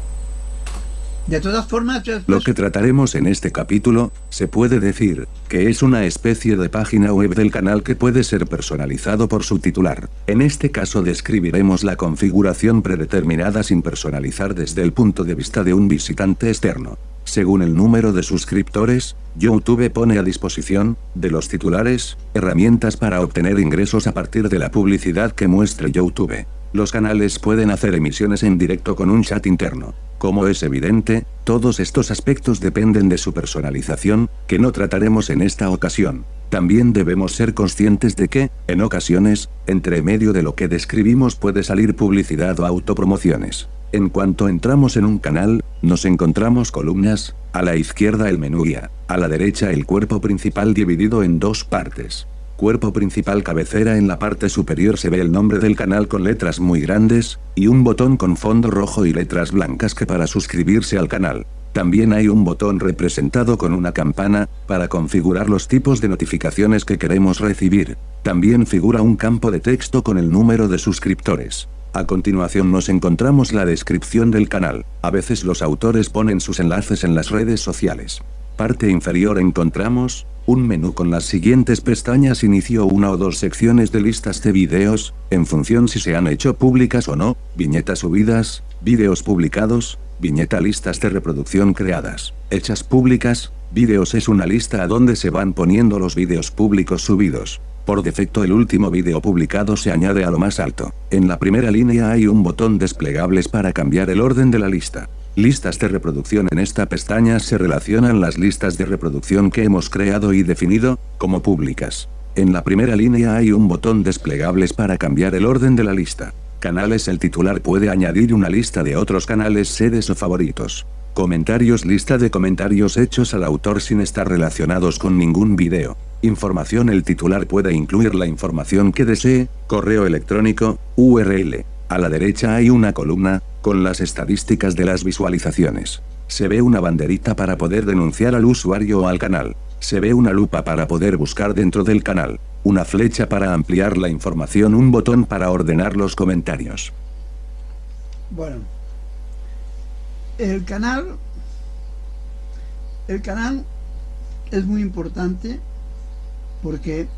De todas formas, yo Lo que trataremos en este capítulo, se puede decir, que es una especie de página web del canal que puede ser personalizado por su titular. En este caso describiremos la configuración predeterminada sin personalizar desde el punto de vista de un visitante externo. Según el número de suscriptores, YouTube pone a disposición, de los titulares, herramientas para obtener ingresos a partir de la publicidad que muestre YouTube. Los canales pueden hacer emisiones en directo con un chat interno. Como es evidente, todos estos aspectos dependen de su personalización, que no trataremos en esta ocasión. También debemos ser conscientes de que, en ocasiones, entre medio de lo que describimos puede salir publicidad o autopromociones. En cuanto entramos en un canal, nos encontramos columnas, a la izquierda el menú guía, a la derecha el cuerpo principal dividido en dos partes. Cuerpo principal cabecera en la parte superior se ve el nombre del canal con letras muy grandes, y un botón con fondo rojo y letras blancas que para suscribirse al canal. También hay un botón representado con una campana, para configurar los tipos de notificaciones que queremos recibir. También figura un campo de texto con el número de suscriptores. A continuación nos encontramos la descripción del canal. A veces los autores ponen sus enlaces en las redes sociales. Parte inferior encontramos, un menú con las siguientes pestañas inicio una o dos secciones de listas de videos, en función si se han hecho públicas o no, viñetas subidas, vídeos publicados, viñeta listas de reproducción creadas, hechas públicas, vídeos es una lista a donde se van poniendo los vídeos públicos subidos. Por defecto el último vídeo publicado se añade a lo más alto. En la primera línea hay un botón desplegables para cambiar el orden de la lista. Listas de reproducción en esta pestaña se relacionan las listas de reproducción que hemos creado y definido, como públicas. En la primera línea hay un botón desplegables para cambiar el orden de la lista. Canales el titular puede añadir una lista de otros canales sedes o favoritos. Comentarios lista de comentarios hechos al autor sin estar relacionados con ningún video. Información el titular puede incluir la información que desee, correo electrónico, URL. A la derecha hay una columna, con las estadísticas de las visualizaciones. Se ve una banderita para poder denunciar al usuario o al canal. Se ve una lupa para poder buscar dentro del canal. Una flecha para ampliar la información, un botón para ordenar los comentarios. Bueno, el canal, el canal es muy importante porque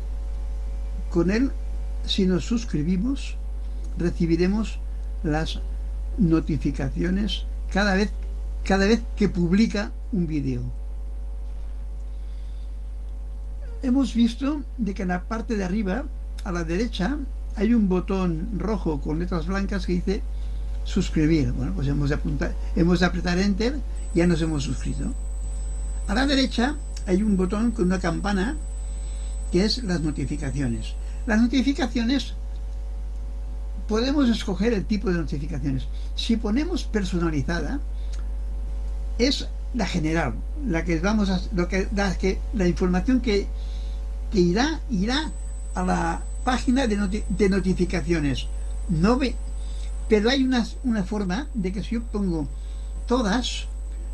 con él, si nos suscribimos, recibiremos las notificaciones cada vez, cada vez que publica un vídeo. Hemos visto de que en la parte de arriba, a la derecha, hay un botón rojo con letras blancas que dice suscribir. Bueno, pues hemos de, apuntar, hemos de apretar enter, ya nos hemos suscrito. A la derecha hay un botón con una campana que es las notificaciones. Las notificaciones podemos escoger el tipo de notificaciones. Si ponemos personalizada, es la general, la que vamos a, lo que, la, que, la información que, que irá, irá a la página de, noti de notificaciones. No ve, pero hay una, una forma de que si yo pongo todas,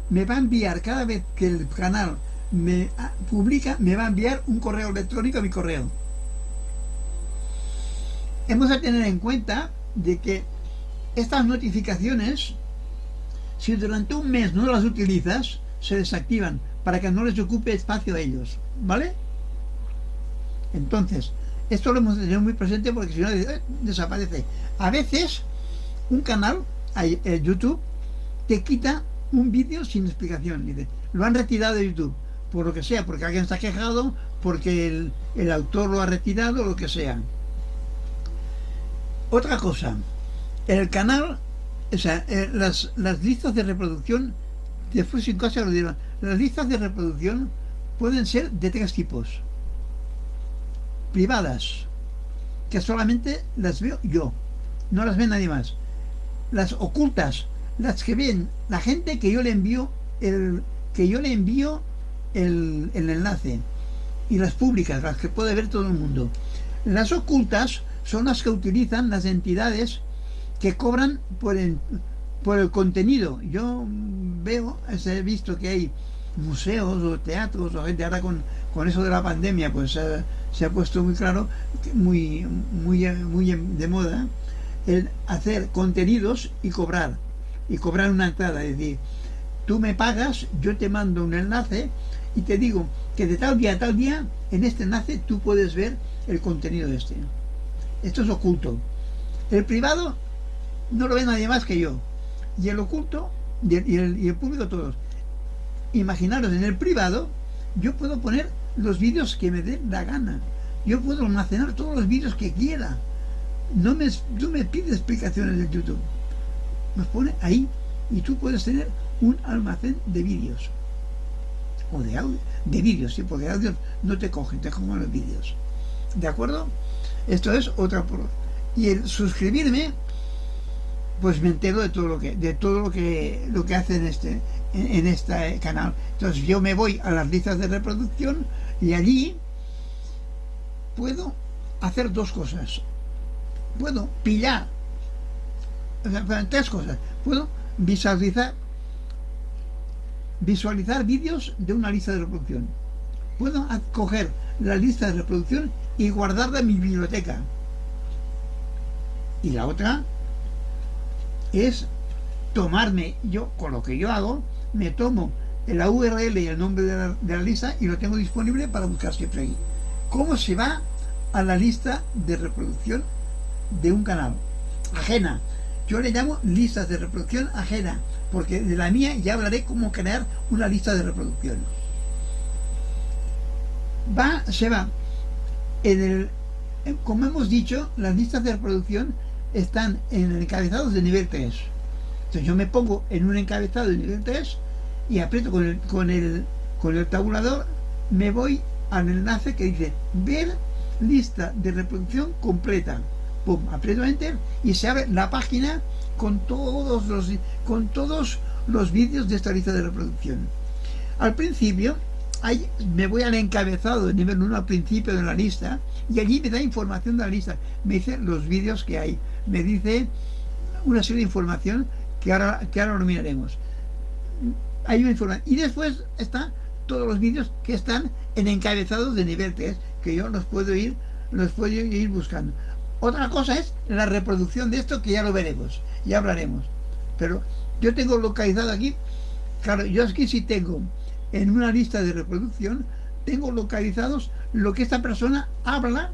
me va a enviar cada vez que el canal me ah, publica, me va a enviar un correo electrónico a mi correo. Hemos de tener en cuenta de que estas notificaciones, si durante un mes no las utilizas, se desactivan para que no les ocupe espacio a ellos, ¿vale? Entonces, esto lo hemos de tener muy presente porque si no eh, desaparece. A veces un canal, eh, YouTube, te quita un vídeo sin explicación. Dice, lo han retirado de YouTube, por lo que sea, porque alguien está quejado, porque el, el autor lo ha retirado, lo que sea. Otra cosa, el canal, o sea, eh, las, listas de reproducción, después en casa lo dirán, las listas de reproducción pueden ser de tres tipos. Privadas, que solamente las veo yo, no las ve nadie más. Las ocultas, las que ven la gente que yo le envío el que yo le envío el, el enlace y las públicas, las que puede ver todo el mundo. Las ocultas son las que utilizan las entidades que cobran por el, contenido. Yo veo, he visto que hay museos o teatros o gente ahora con, con eso de la pandemia, pues eh, se ha puesto muy claro, muy, muy, muy de moda, el hacer contenidos y cobrar. Y cobrar una entrada, es decir, tú me pagas, yo te mando un enlace y te digo que de tal día a tal día, en este enlace tú puedes ver el contenido de este. Esto es oculto. El privado no lo ve nadie más que yo. Y el oculto y el, público todos. Imaginaros, en el privado yo puedo poner los vídeos que me dé la gana. Yo puedo almacenar todos los vídeos que quiera. No me, tú me pides explicaciones de YouTube. Me pone ahí y tú puedes tener un almacén de vídeos. O de audio. De vídeos, sí, porque audio no te cogen, te cogen los vídeos. ¿De acuerdo? Esto es otra por y el suscribirme pues me entero de todo lo que de todo lo que lo que hace en este en, este canal. Entonces yo me voy a las listas de reproducción y allí puedo hacer dos cosas. Puedo pillar tres cosas. Puedo visualizar visualizar vídeos de una lista de reproducción. Puedo coger la lista de reproducción y guardarla en mi biblioteca. Y la otra es tomarme, yo con lo que yo hago, me tomo la URL y el nombre de la, lista y lo tengo disponible para buscar siempre ahí. ¿Cómo se va a la lista de reproducción de un canal? Ajena. Yo le llamo listas de reproducción ajena, porque de la mía ya hablaré cómo crear una lista de reproducción. Va, se va en el, como hemos dicho, las listas de reproducción están en encabezados de nivel 3. Entonces yo me pongo en un encabezado de nivel 3 y aprieto con el, con el, con el tabulador, me voy al enlace que dice ver lista de reproducción completa. Pum, aprieto enter y se abre la página con todos los con todos los vídeos de esta lista de reproducción. Al principio me voy al encabezado de nivel 1 al principio de la lista y allí me da información de la lista. Me dice los vídeos que hay. Me dice una serie de información que ahora, que ahora lo miraremos. Hay una información. Y después están todos los vídeos que están en encabezados de nivel 3, que yo los puedo ir, los puedo ir buscando. Otra cosa es la reproducción de esto, que ya lo veremos, ya hablaremos. Pero yo tengo localizado aquí, claro, yo aquí sí tengo en una lista de reproducción tengo localizados lo que esta persona habla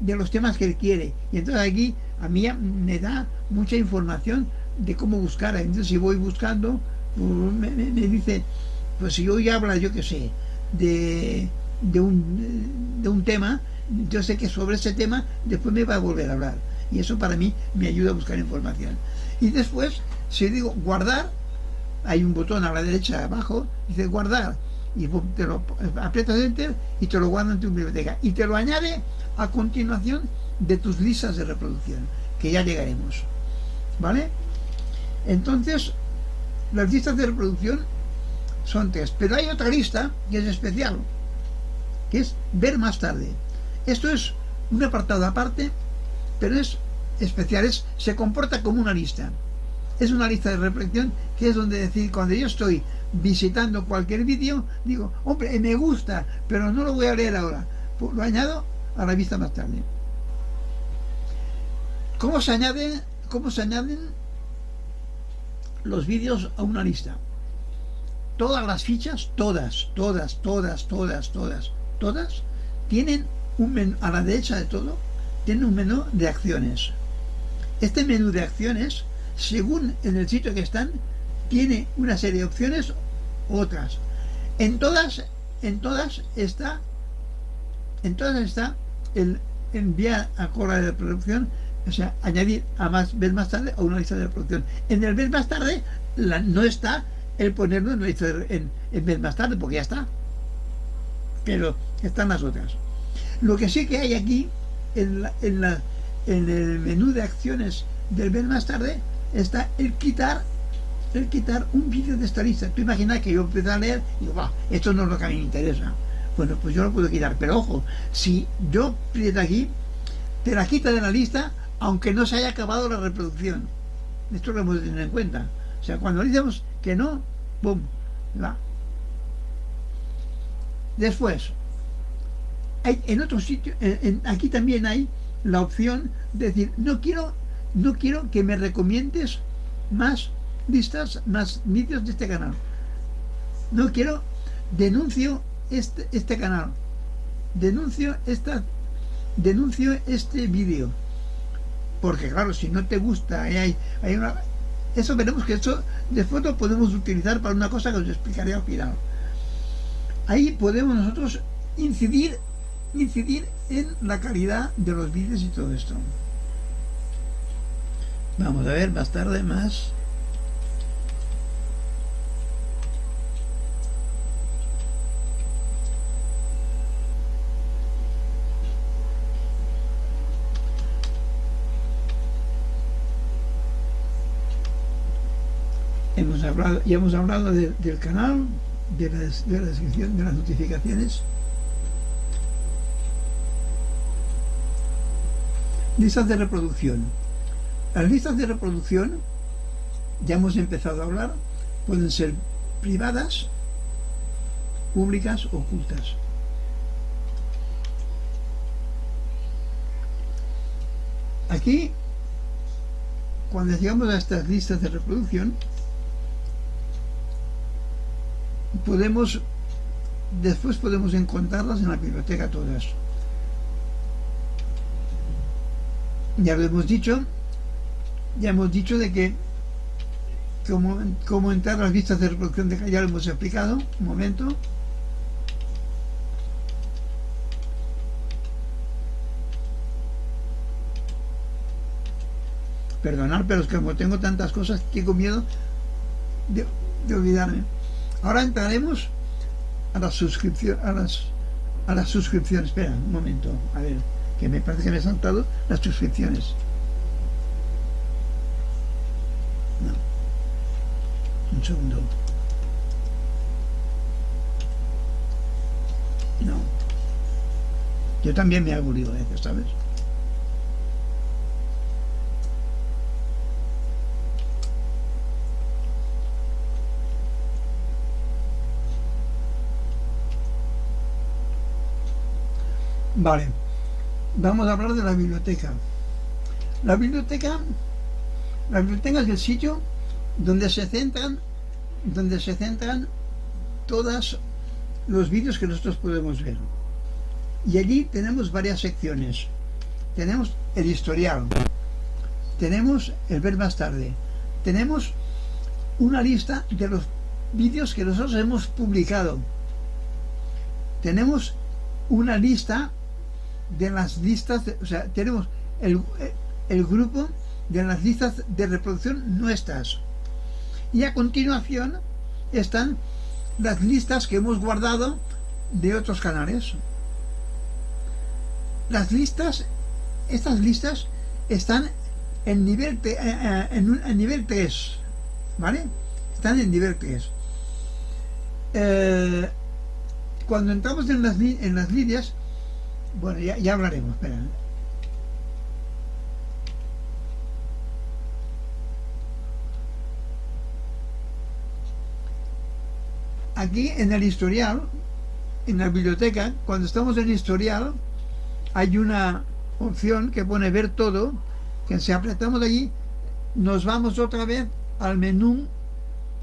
de los temas que él quiere. Y entonces aquí a mí me da mucha información de cómo buscar. Entonces si voy buscando, pues, me, dice, pues si hoy habla, yo qué sé, de, de, un, de un tema, yo sé que sobre ese tema después me va a volver a hablar. Y eso para mí me ayuda a buscar información. Y después, si digo guardar, hay un botón a la derecha abajo, dice guardar, y te lo aprietas enter y te lo guarda en tu biblioteca. Y te lo añade a continuación de tus listas de reproducción, que ya llegaremos. ¿Vale? Entonces, las listas de reproducción son tres. Pero hay otra lista que es especial, que es ver más tarde. Esto es un apartado aparte, pero es especial, es, se comporta como una lista es una lista de reflexión que es donde decir, cuando yo estoy visitando cualquier vídeo, digo, hombre, me gusta, pero no lo voy a leer ahora. Pues lo añado a la vista más tarde. ¿Cómo se añaden, cómo se añaden los vídeos a una lista? Todas las fichas, todas, todas, todas, todas, todas, todas, tienen un menú, a la derecha de todo, tienen un menú de acciones. Este menú de acciones según en el sitio que están, tiene una serie de opciones, otras. En todas, en todas está, en todas está el enviar a correo de producción, o sea, añadir a más ver más tarde a una lista de reproducción. En el ver más tarde no está el ponerlo en la lista de, en, ver más tarde, porque ya está. Pero están las otras. Lo que sí que hay aquí, en, en, la, en el menú de acciones del ver más tarde, está el quitar el quitar un vídeo de esta lista. Tú imaginas que yo empiezo a leer y digo, esto no es lo que a mí me interesa. Bueno, pues yo lo puedo quitar. Pero ojo, si yo aprieto aquí, te la quita de la lista, aunque no se haya acabado la reproducción. Esto lo hemos de tener en cuenta. O sea, cuando decimos que no, ¡pum! Va. Después, hay, en otro sitio, en, aquí también hay la opción de decir, no quiero, no quiero que me recomiendes más listas, más vídeos de este canal. No quiero, denuncio este, este canal. Denuncio esta, denuncio este vídeo. Porque claro, si no te gusta, hay, hay una, eso veremos que eso después lo podemos utilizar para una cosa que os explicaré al final. Ahí podemos nosotros incidir, incidir en la calidad de los vídeos y todo esto. Vamos a ver más tarde más. hemos hablado, ya hemos hablado de, del canal, de la descripción, de las notificaciones. Listas de reproducción. Las listas de reproducción, ya hemos empezado a hablar, pueden ser privadas, públicas, ocultas. Aquí, cuando llegamos a estas listas de reproducción, podemos después podemos encontrarlas en la biblioteca todas ya lo hemos dicho ya hemos dicho de que cómo, cómo entrar las vistas de reproducción de ya hemos explicado un momento perdonar pero es que como tengo tantas cosas tengo miedo de, olvidarme Ahora entraremos a la suscripción, a las a las suscripciones. Espera, un momento, a ver, que me parece que me he saltado las suscripciones. Un segundo. No. Yo también me hago lío a veces, ¿sabes? Vale, vamos a hablar de la biblioteca. La biblioteca, la biblioteca es el sitio donde se centran, donde se centran todos los vídeos que nosotros podemos ver. Y allí tenemos varias secciones. Tenemos el historial, tenemos el ver más tarde, tenemos una lista de los vídeos que nosotros hemos publicado. Tenemos una lista de las listas, o sea, tenemos el, el grupo de las listas de reproducción nuestras. Y a continuación están las listas que hemos guardado de otros canales. Las listas, estas listas están en nivel, te, en, un, en nivel 3, ¿vale? Están en nivel 3. Eh, cuando entramos en las, en las líneas, bueno, ya, ya hablaremos, espera. Aquí en el historial, en la biblioteca, cuando estamos en el historial, hay una opción que pone ver todo, que si apretamos allí, nos vamos otra vez al menú,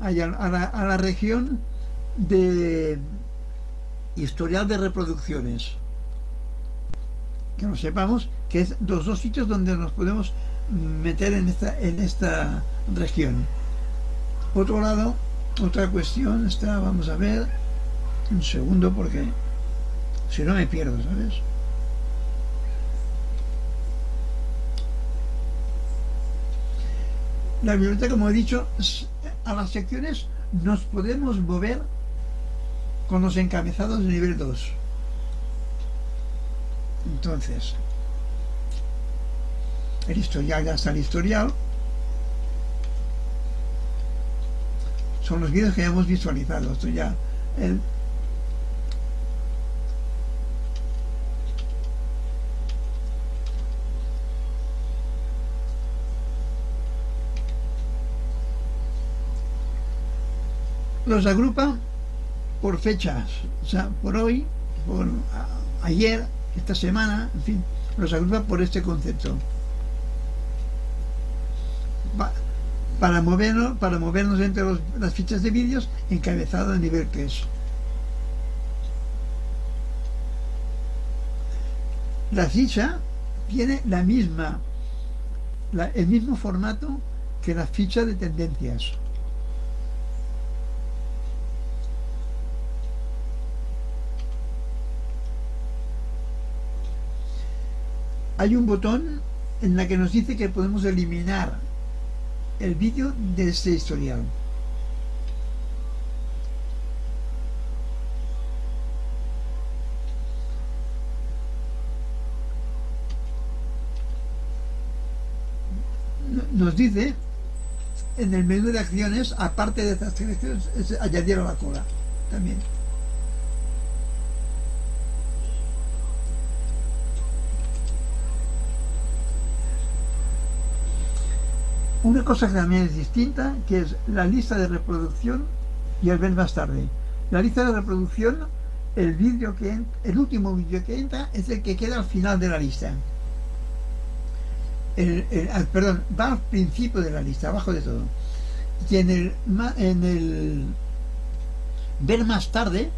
a, la, región de historial de reproducciones que lo sepamos, que es los dos sitios donde nos podemos meter en esta región. otro lado, otra cuestión está, vamos a ver, un segundo porque si no me pierdo, ¿sabes? La biblioteca, como he dicho, a las secciones nos podemos mover con los encabezados de nivel 2. Entonces, el historial ya está el historial. Son los vídeos que ya hemos visualizado. Esto ya. Los agrupa por fechas, o sea, por hoy, por ayer, esta semana, en fin, los agrupa por este concepto. Para movernos, para movernos entre las fichas de vídeos, encabezado a nivel 3. La ficha tiene la misma, el mismo formato que la ficha de tendencias. hay un botón en la que nos dice que podemos eliminar el vídeo de este historial. Nos dice en el menú de acciones, aparte de estas acciones, añadir a la cola también. Una cosa que también es distinta, que es la lista de reproducción y el ver más tarde. La lista de reproducción, el último vídeo que entra es el que queda al final de la lista. El, perdón, va al principio de la lista, abajo de todo. Y en el, en el ver más tarde,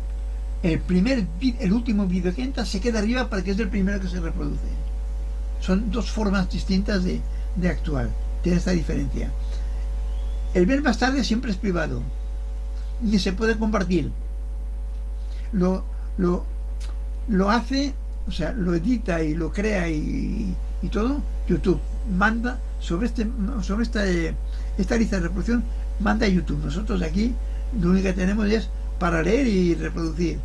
el primer el último vídeo que entra se queda arriba para que es el primero que se reproduce. Son dos formas distintas de, de actuar tiene esta diferencia. El ver más tarde siempre es privado, ni se puede compartir. Lo, lo, lo hace, o sea, lo edita y lo crea y, y todo, YouTube manda sobre este sobre esta, esta lista de reproducción, manda a YouTube. Nosotros aquí lo único que tenemos es para leer y reproducir.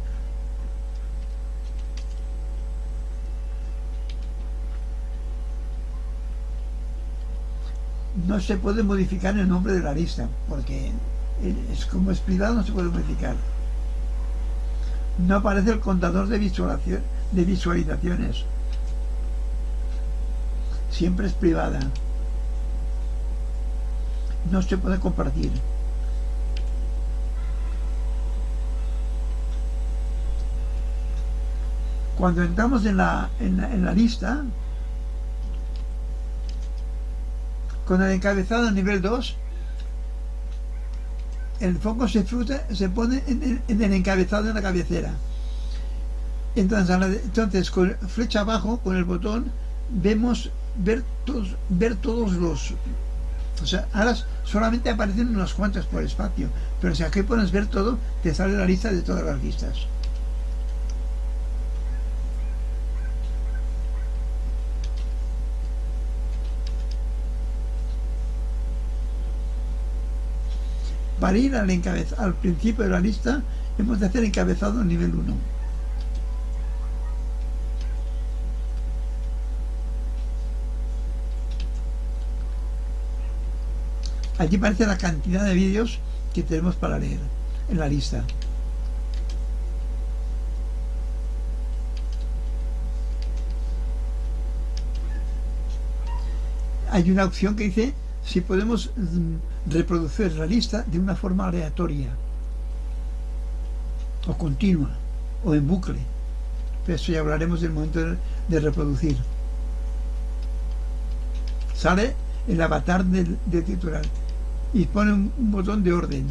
No se puede modificar el nombre de la lista, porque es como es privado, no se puede modificar. No aparece el contador de, visualizaciones. Siempre es privada. No se puede compartir. Cuando entramos en la, en la lista, con el encabezado nivel 2, el foco se, se pone en, el encabezado de la cabecera. Entonces, entonces, con flecha abajo, con el botón, vemos ver todos, ver todos los. O sea, ahora solamente aparecen unos cuantos por espacio, pero si aquí pones ver todo, te sale la lista de todas las listas. Para ir al, principio de la lista, hemos de hacer encabezado nivel 1. Allí aparece la cantidad de vídeos que tenemos para leer en la lista. Hay una opción que dice si podemos mm, reproducir la lista de una forma aleatoria o continua o en bucle. Pero eso ya hablaremos del momento de, reproducir. Sale el avatar del, titular y pone un botón de orden.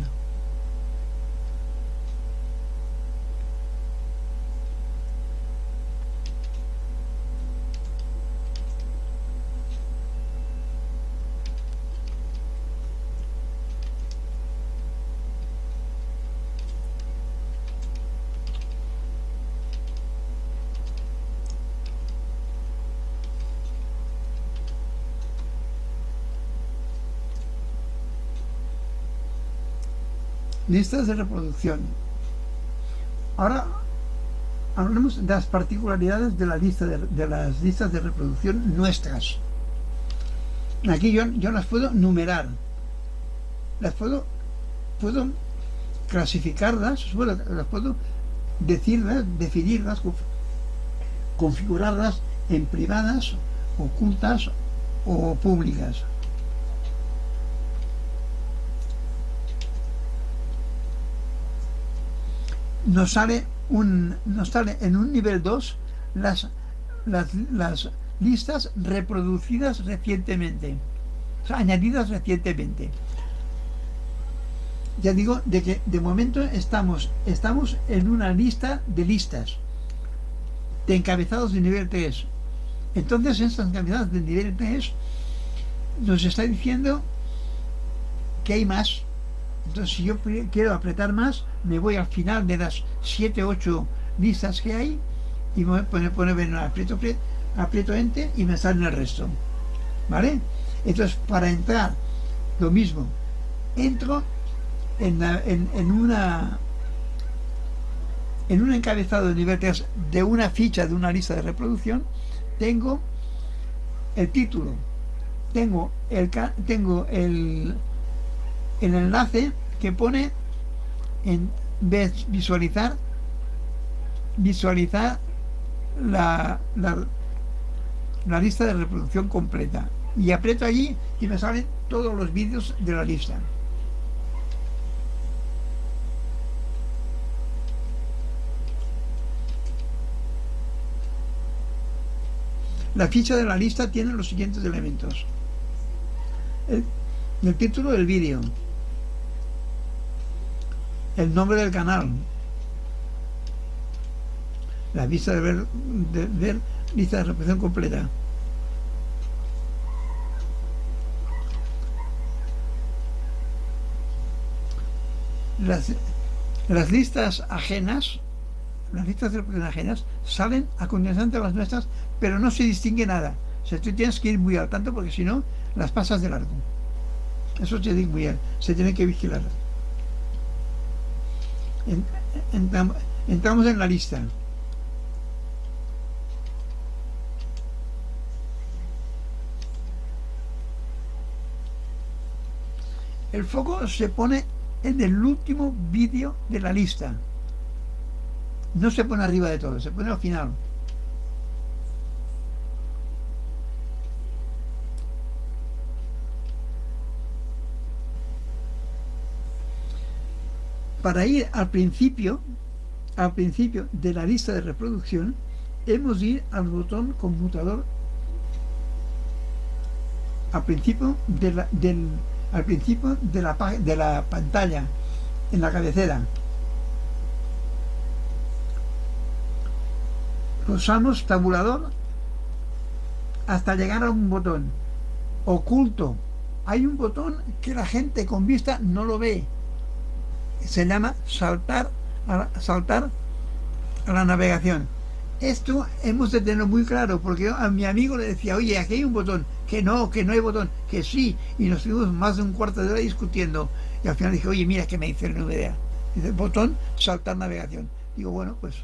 Listas de reproducción. Ahora hablemos de las particularidades de, la lista de, las listas de reproducción nuestras. Aquí yo, yo las puedo numerar, las puedo, puedo clasificarlas, las puedo decirlas, definirlas, conf- configurarlas en privadas, ocultas o públicas. Nos sale un nos sale en un nivel 2 las, las, listas reproducidas recientemente, añadidas recientemente. Ya digo, de que de momento estamos, estamos en una lista de listas de encabezados de nivel 3. Entonces, estas encabezadas de nivel 3 nos está diciendo que hay más. Entonces, si yo quiero apretar más, me voy al final de las 7, 8 listas que hay y me pone, pone bueno, aprieto, aprieto, aprieto enter y me sale el resto. ¿Vale? Entonces, para entrar, lo mismo. Entro en, una en un encabezado de nivel 3 de una ficha de una lista de reproducción, tengo el título, tengo el tengo el, el enlace que pone en ves- visualizar visualizar la, la, lista de reproducción completa y aprieto allí y me salen todos los vídeos de la lista. La ficha de la lista tiene los siguientes elementos. El, el título del vídeo, el nombre del canal, la lista de ver, de ver lista de reproducción completa. Las, las listas ajenas, las listas de reproducción ajenas, salen a continuación de las nuestras, pero no se distingue nada. O sea, tú tienes que ir muy al tanto porque si no, las pasas de largo. Eso se muy bien, se tiene que vigilar. En- entram- entramos en la lista. El foco se pone en el último vídeo de la lista. No se pone arriba de todo, se pone al final. Para ir al principio, al principio de la lista de reproducción, hemos de ir al botón conmutador al principio de la, de la pantalla, en la cabecera. Usamos tabulador hasta llegar a un botón oculto. Hay un botón que la gente con vista no lo ve. Se llama saltar a la, saltar a la navegación. Esto hemos de tenerlo muy claro, porque a mi amigo le decía, oye, aquí hay un botón, que no, que no hay botón, que sí, y nos estuvimos más de un cuarto de hora discutiendo, y al final dije, oye, mira que me dice el NVDA. Dice, botón, saltar navegación. Digo, bueno, pues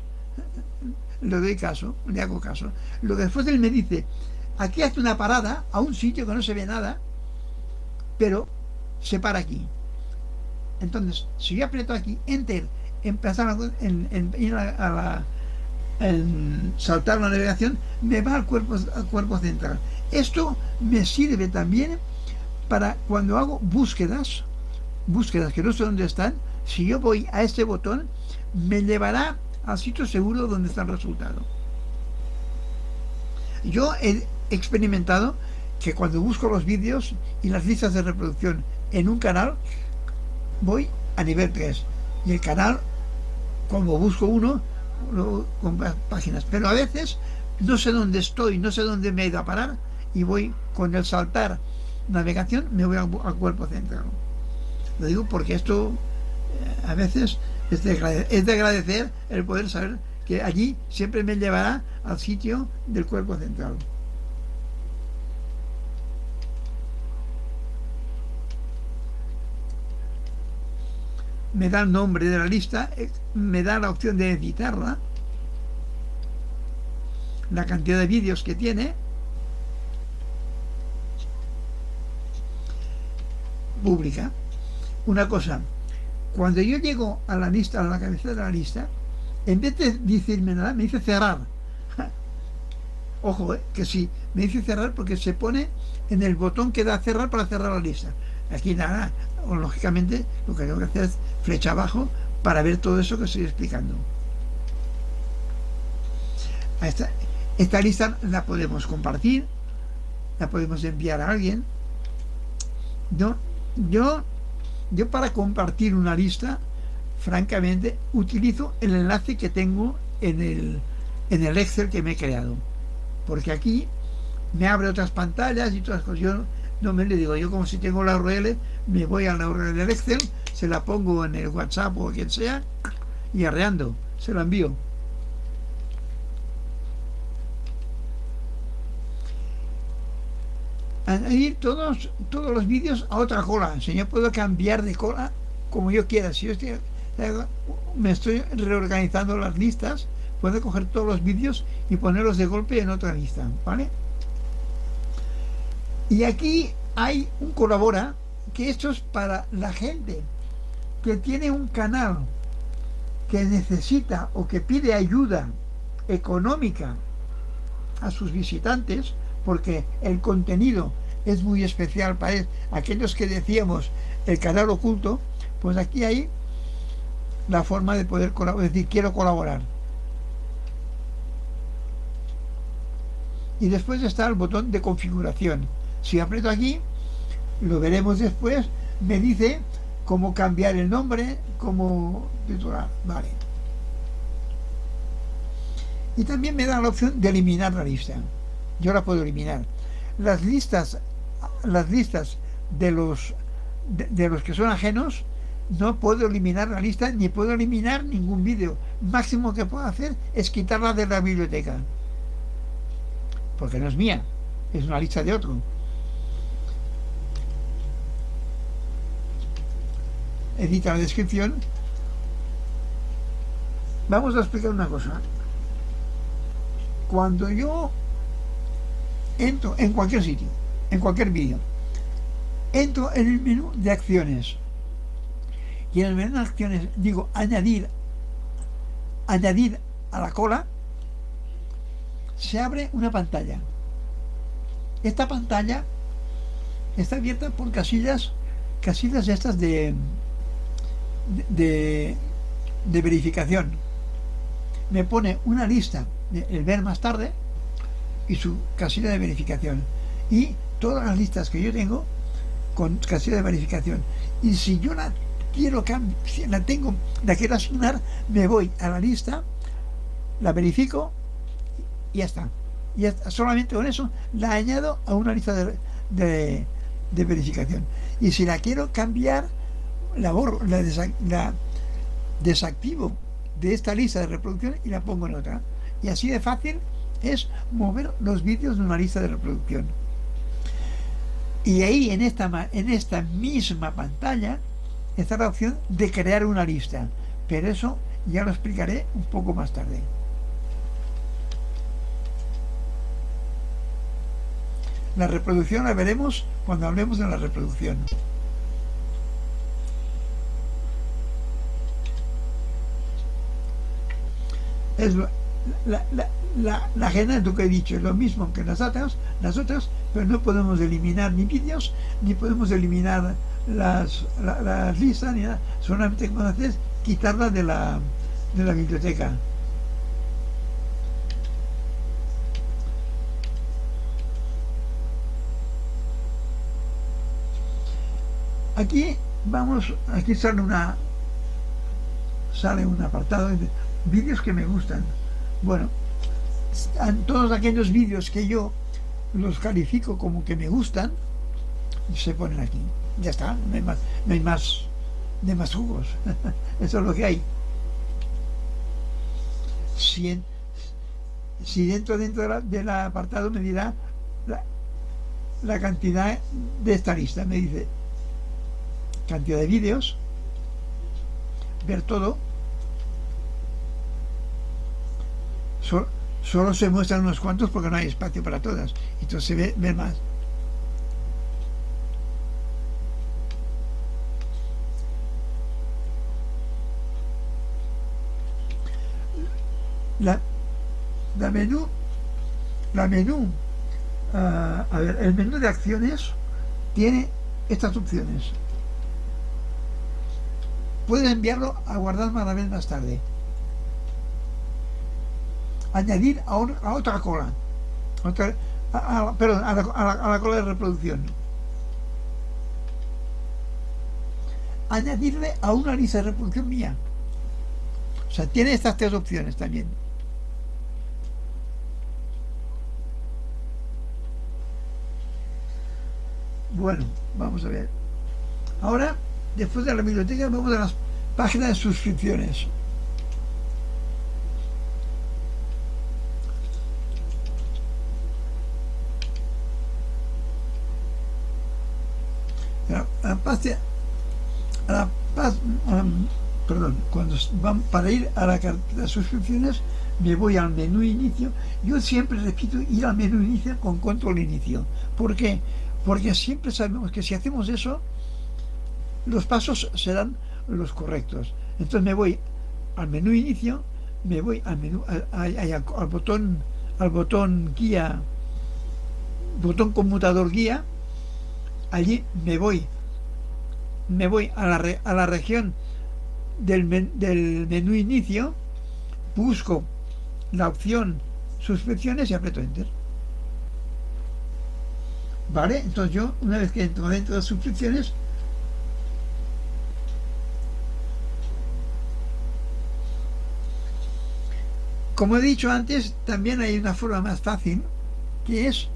le doy caso, le hago caso. Lo que después él me dice, aquí hace una parada a un sitio que no se ve nada, pero se para aquí. Entonces, si yo aprieto aquí, enter, empezar a, en, en- a, a la en saltar la navegación, me va al cuerpo, al cuerpo central. Esto me sirve también para cuando hago búsquedas, búsquedas que no sé dónde están, si yo voy a este botón, me llevará al sitio seguro donde está el resultado. Yo he experimentado que cuando busco los vídeos y las listas de reproducción en un canal, voy a nivel 3. Y el canal, como busco uno, lo- con pá- páginas. Pero a veces no sé dónde estoy, no sé dónde me he ido a parar y voy con el saltar navegación, me voy al, cuerpo central. Lo digo porque esto eh, a veces es de agradecer el poder saber que allí siempre me llevará al sitio del cuerpo central. Me da el nombre de la lista, me da la opción de editarla, la cantidad de vídeos que tiene, pública. Una cosa, cuando yo llego a la lista, a la cabeza de la lista, en vez de decirme nada, me dice cerrar. Ojo, eh, que sí, me dice cerrar porque se pone en el botón que da cerrar para cerrar la lista. Aquí nada, o, lógicamente lo que tengo que hacer es flecha abajo para ver todo eso que estoy explicando. Esta, lista la podemos compartir, la podemos enviar a alguien. No, yo, yo para compartir una lista, francamente, utilizo el enlace que tengo en el, en el Excel que me he creado. Porque aquí me abre otras pantallas y otras cosas. Yo no me le digo, yo como si tengo la URL, me voy a la URL del Excel, se la pongo en el WhatsApp o quien sea, y arreando, se la envío. añadir todos, todos los vídeos a otra cola. Si yo puedo cambiar de cola como yo quiera. Si yo estoy, me estoy reorganizando las listas, puedo coger todos los vídeos y ponerlos de golpe en otra lista. ¿Vale? Y aquí hay un colabora que esto es para la gente que tiene un canal que necesita o que pide ayuda económica a sus visitantes porque el contenido es muy especial para aquellos que decíamos el canal oculto, pues aquí hay la forma de poder colaborar, es decir, quiero colaborar. Y después está el botón de configuración. Si aprieto aquí, lo veremos después, me dice cómo cambiar el nombre, cómo titular. Vale. Y también me da la opción de eliminar la lista yo la puedo eliminar. Las listas, las listas de los de, los que son ajenos, no puedo eliminar la lista ni puedo eliminar ningún vídeo. Máximo que puedo hacer es quitarla de la biblioteca. Porque no es mía, es una lista de otro. Edita la descripción. Vamos a explicar una cosa. Cuando yo entro en cualquier sitio, en cualquier vídeo, entro en el menú de acciones y en el menú de acciones digo añadir, añadir a la cola, se abre una pantalla. Esta pantalla está abierta por casillas, casillas estas de, de, de verificación. Me pone una lista, de, el ver más tarde, y su casilla de verificación. Y todas las listas que yo tengo con casilla de verificación. Y si yo la quiero si la tengo, la quiero asignar, me voy a la lista, la verifico y ya está. Y solamente con eso la añado a una lista de, de, verificación. Y si la quiero cambiar, la borro, la, la desactivo de esta lista de reproducción y la pongo en otra. Y así de fácil es mover los vídeos de una lista de reproducción. Y ahí en esta, en esta misma pantalla está la opción de crear una lista. Pero eso ya lo explicaré un poco más tarde. La reproducción la veremos cuando hablemos de la reproducción. Es, la, la, la genérica que he dicho es lo mismo que las otras, las otras, pero no podemos eliminar ni vídeos, ni podemos eliminar las, las listas, ni nada. Solamente podemos hacer quitarlas de la, de la biblioteca. Aquí vamos, aquí sale una sale un apartado vídeos que me gustan. Bueno, todos aquellos vídeos que yo los califico como que me gustan, se ponen aquí. Ya está, no hay más, no hay más, de más jugos. Eso es lo que hay. Si, si dentro, dentro del apartado me dirá la, la cantidad de esta lista, me dice cantidad de vídeos, ver todo. Sol- solo se muestran unos cuantos porque no hay espacio para todas. Entonces se ve, más. La, menú, la menú, ah, a ver, el menú de acciones tiene estas opciones. Puedes enviarlo a guardar más tarde. Añadir a, un- otra cola. Perdón, a la cola de reproducción. Añadirle a una lista de reproducción mía. O sea, tiene estas tres opciones también. Bueno, vamos a ver. Ahora, después de la biblioteca, vamos a las páginas de suscripciones. La, cuando van para ir a la de suscripciones, me voy al menú inicio. Yo siempre repito ir al menú inicio con control inicio. ¿Por qué? Porque siempre sabemos que si hacemos eso, los pasos serán los correctos. Entonces me voy al menú inicio, me voy al menú al- al botón al botón guía, botón conmutador guía, allí me voy me voy a la, re- a la región del, men- del menú inicio, busco la opción suscripciones y aprieto enter. ¿Vale? Entonces yo, una vez que entro dentro de suscripciones, como he dicho antes, también hay una forma más fácil, que es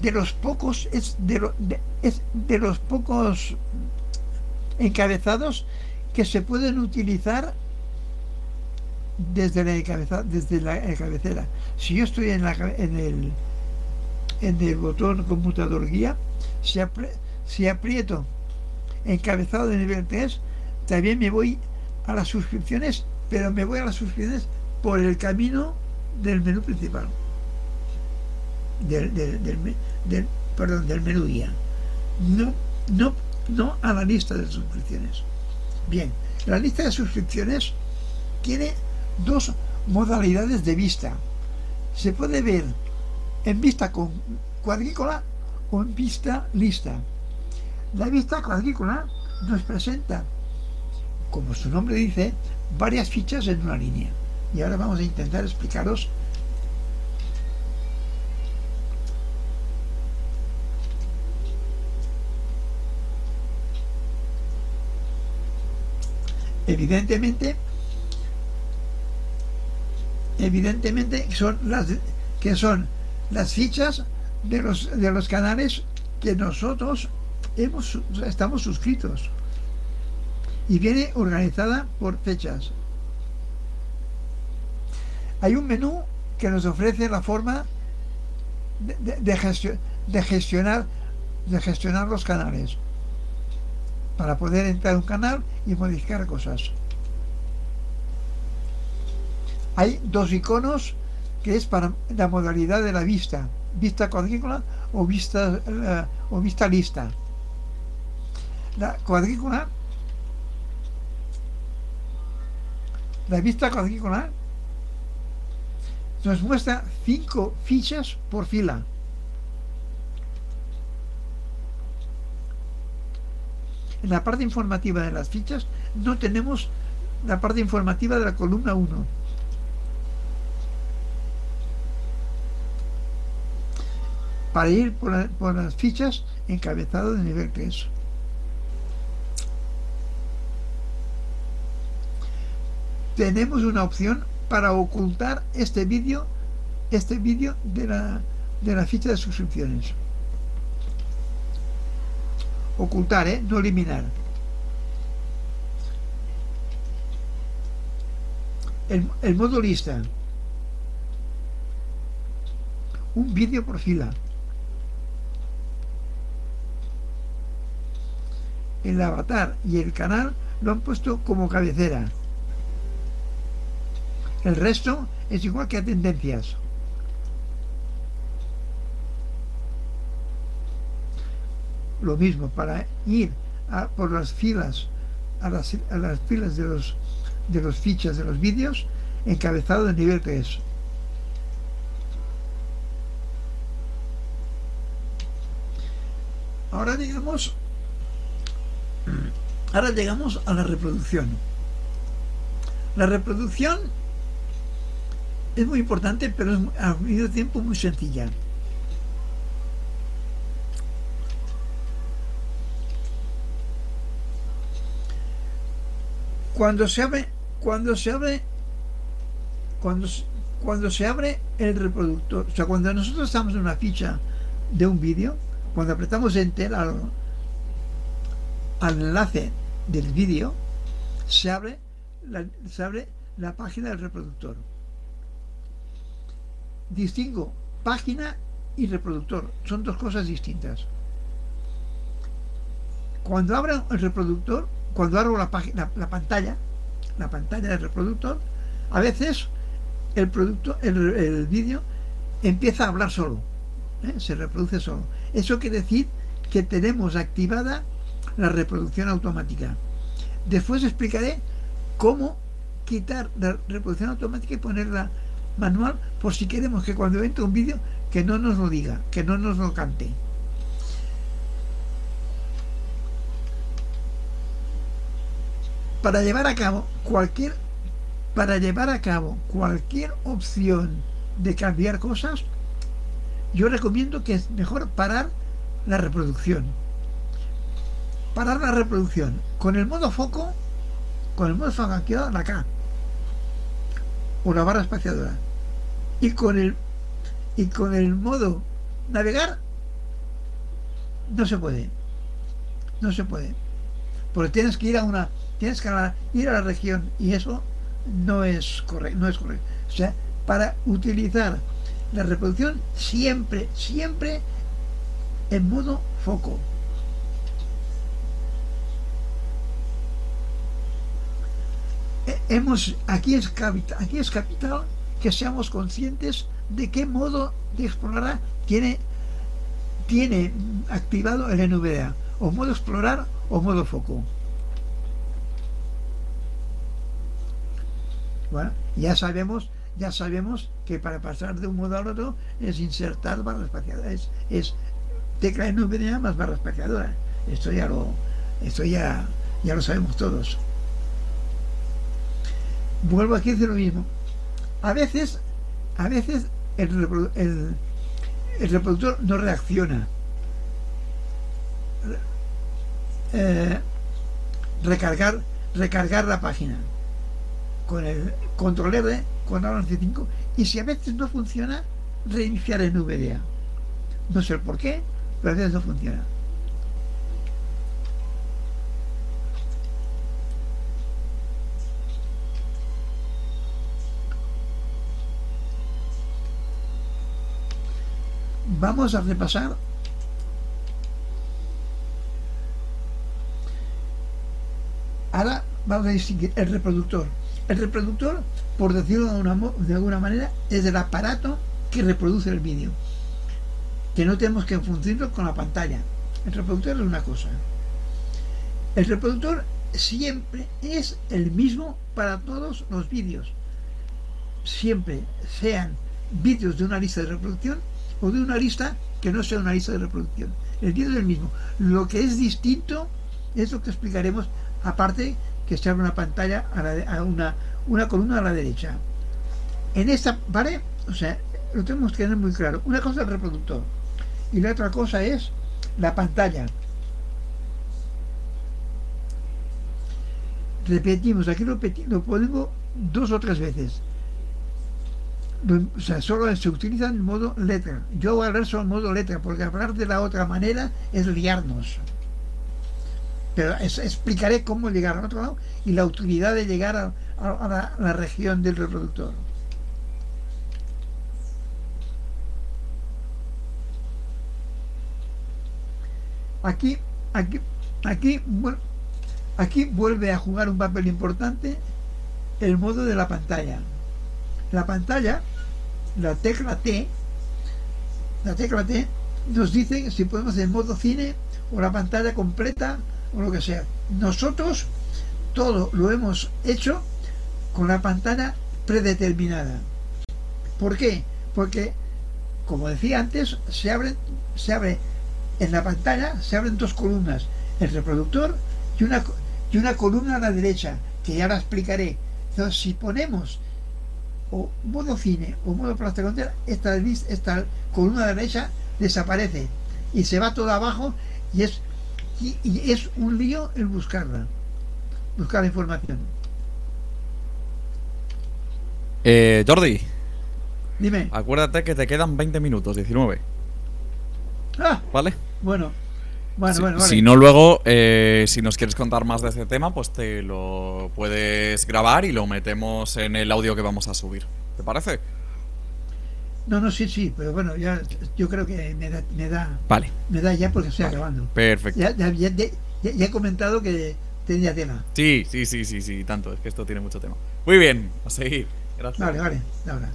de los pocos, es de, los pocos encabezados que se pueden utilizar desde la, desde la cabecera. Si yo estoy en, la, en, el, en el botón computador guía, si, si aprieto encabezado de nivel 3, también me voy a las suscripciones, pero me voy a las suscripciones por el camino del menú principal. Del, del, del perdón, del menú guía. No, no, no a la lista de suscripciones. Bien, la lista de suscripciones tiene dos modalidades de vista. Se puede ver en vista con cuadrícula o en vista lista. La vista cuadrícula nos presenta, como su nombre dice, varias fichas en una línea. Y ahora vamos a intentar explicaros evidentemente evidentemente son las que son las fichas de los de los canales que nosotros hemos estamos suscritos. Y viene organizada por fechas. Hay un menú que nos ofrece la forma de gestionar de gestionar los canales para poder entrar a un canal y modificar cosas. Hay dos iconos que es para la modalidad de la vista, vista cuadrícula o vista eh, o vista lista. La cuadrícula, la vista cuadrícula nos muestra cinco fichas por fila. En la parte informativa de las fichas no tenemos la parte informativa de la columna 1. Para ir por, la- por las fichas, encabezado de nivel 3. Tenemos una opción para ocultar este vídeo este vídeo de la, de la ficha de suscripciones ocultar, ¿eh? no eliminar. El, el modo lista. Un vídeo por fila. El avatar y el canal lo han puesto como cabecera. El resto es igual que a tendencias. Lo mismo, para ir a- por las filas, a las, a las filas de los, de los fichas de los vídeos, encabezado de nivel 3. Ahora llegamos ahora llegamos a la reproducción. La reproducción es muy importante, pero es al tiempo muy sencilla. Cuando se abre, cuando se abre, cuando, cuando se abre el reproductor, o sea, cuando nosotros estamos en una ficha de un vídeo, cuando apretamos enter al, enlace del vídeo, se abre, la, se abre la página del reproductor. Distingo página y reproductor, son dos cosas distintas. Cuando abro el reproductor, cuando abro la, página, la pantalla, la pantalla del reproductor, a veces el producto, el, vídeo empieza a hablar solo, ¿eh? se reproduce solo. Eso quiere decir que tenemos activada la reproducción automática. Después explicaré cómo quitar la reproducción automática y ponerla manual por si queremos que cuando entre un vídeo que no nos lo diga, que no nos lo cante. Para llevar a cabo cualquier para llevar a cabo cualquier opción de cambiar cosas, yo recomiendo que es mejor parar la reproducción. Parar la reproducción. Con el modo foco, con el modo foco la K o la barra espaciadora. Y con el y con el modo navegar no se puede. No se puede. Porque tienes que ir a una tienes que ir a la región y eso no es correcto no es correcto. O sea para utilizar la reproducción siempre siempre en modo foco. Eh, hemos aquí es capital, aquí es capital que seamos conscientes de qué modo de explorar tiene tiene activado el NVDA o modo explorar o modo foco bueno ya sabemos ya sabemos que para pasar de un modo al otro es insertar barra espaciadora es, es tecla NVDA más barra espaciadora esto ya lo esto ya ya lo sabemos todos vuelvo aquí a decir lo mismo. A veces, a veces el, el- el reproductor no reacciona. Eh, recargar, recargar la página con el control R, con avance 5 y si a veces no funciona, reiniciar en VDA. No sé el por qué, pero a veces no funciona. Vamos a repasar Ahora vamos a distinguir el reproductor. El reproductor, por decirlo de, alguna manera, es el aparato que reproduce el vídeo. Que no tenemos que confundirlo con la pantalla. El reproductor es una cosa. El reproductor siempre es el mismo para todos los vídeos. Siempre sean vídeos de una lista de reproducción o de una lista que no sea una lista de reproducción. El vídeo es el mismo. Lo que es distinto es lo que explicaremos, aparte que se abre una pantalla a, la de- una, una columna a la derecha. En esta, ¿vale? O sea, lo tenemos que tener muy claro. Una cosa es el reproductor y la otra cosa es la pantalla. Repetimos, aquí lo, lo ponemos dos o tres veces. Lo- o sea, solo se utiliza en modo letra. Yo voy a hablar solo en modo letra, porque hablar de la otra manera es liarnos. Pero explicaré cómo llegar al otro lado y la utilidad de llegar a, la, región del reproductor. Aquí, aquí, aquí, aquí vuelve a jugar un papel importante el modo de la pantalla. La pantalla, la tecla T, la tecla T nos dice si podemos hacer modo cine o la pantalla completa o lo que sea. Nosotros todo lo hemos hecho con la pantalla predeterminada. ¿Por qué? Porque, como decía antes, se abre, se abre en la pantalla, se abren dos columnas, el reproductor y una, y una columna a la derecha, que ya la explicaré. Entonces, si ponemos o modo cine o modo plástico esta, esta columna derecha desaparece y se va todo abajo y es, y, es un lío el buscarla, buscar la información. Eh, Jordi, dime. Acuérdate que te quedan 20 minutos, 19. Ah, ¿Vale? Bueno, bueno, si, bueno, si no, luego, eh, si nos quieres contar más de este tema, pues te lo puedes grabar y lo metemos en el audio que vamos a subir. ¿Te parece? No, no, sí, sí, pero bueno, ya yo creo que me da, me da, vale. me da ya porque estoy acabando. Perfecto. Ya, ya, ya, ya, he comentado que tenía tema. Sí, sí, sí, sí, sí, tanto, es que esto tiene mucho tema. Muy bien, a seguir. Gracias. Vale, vale, ahora.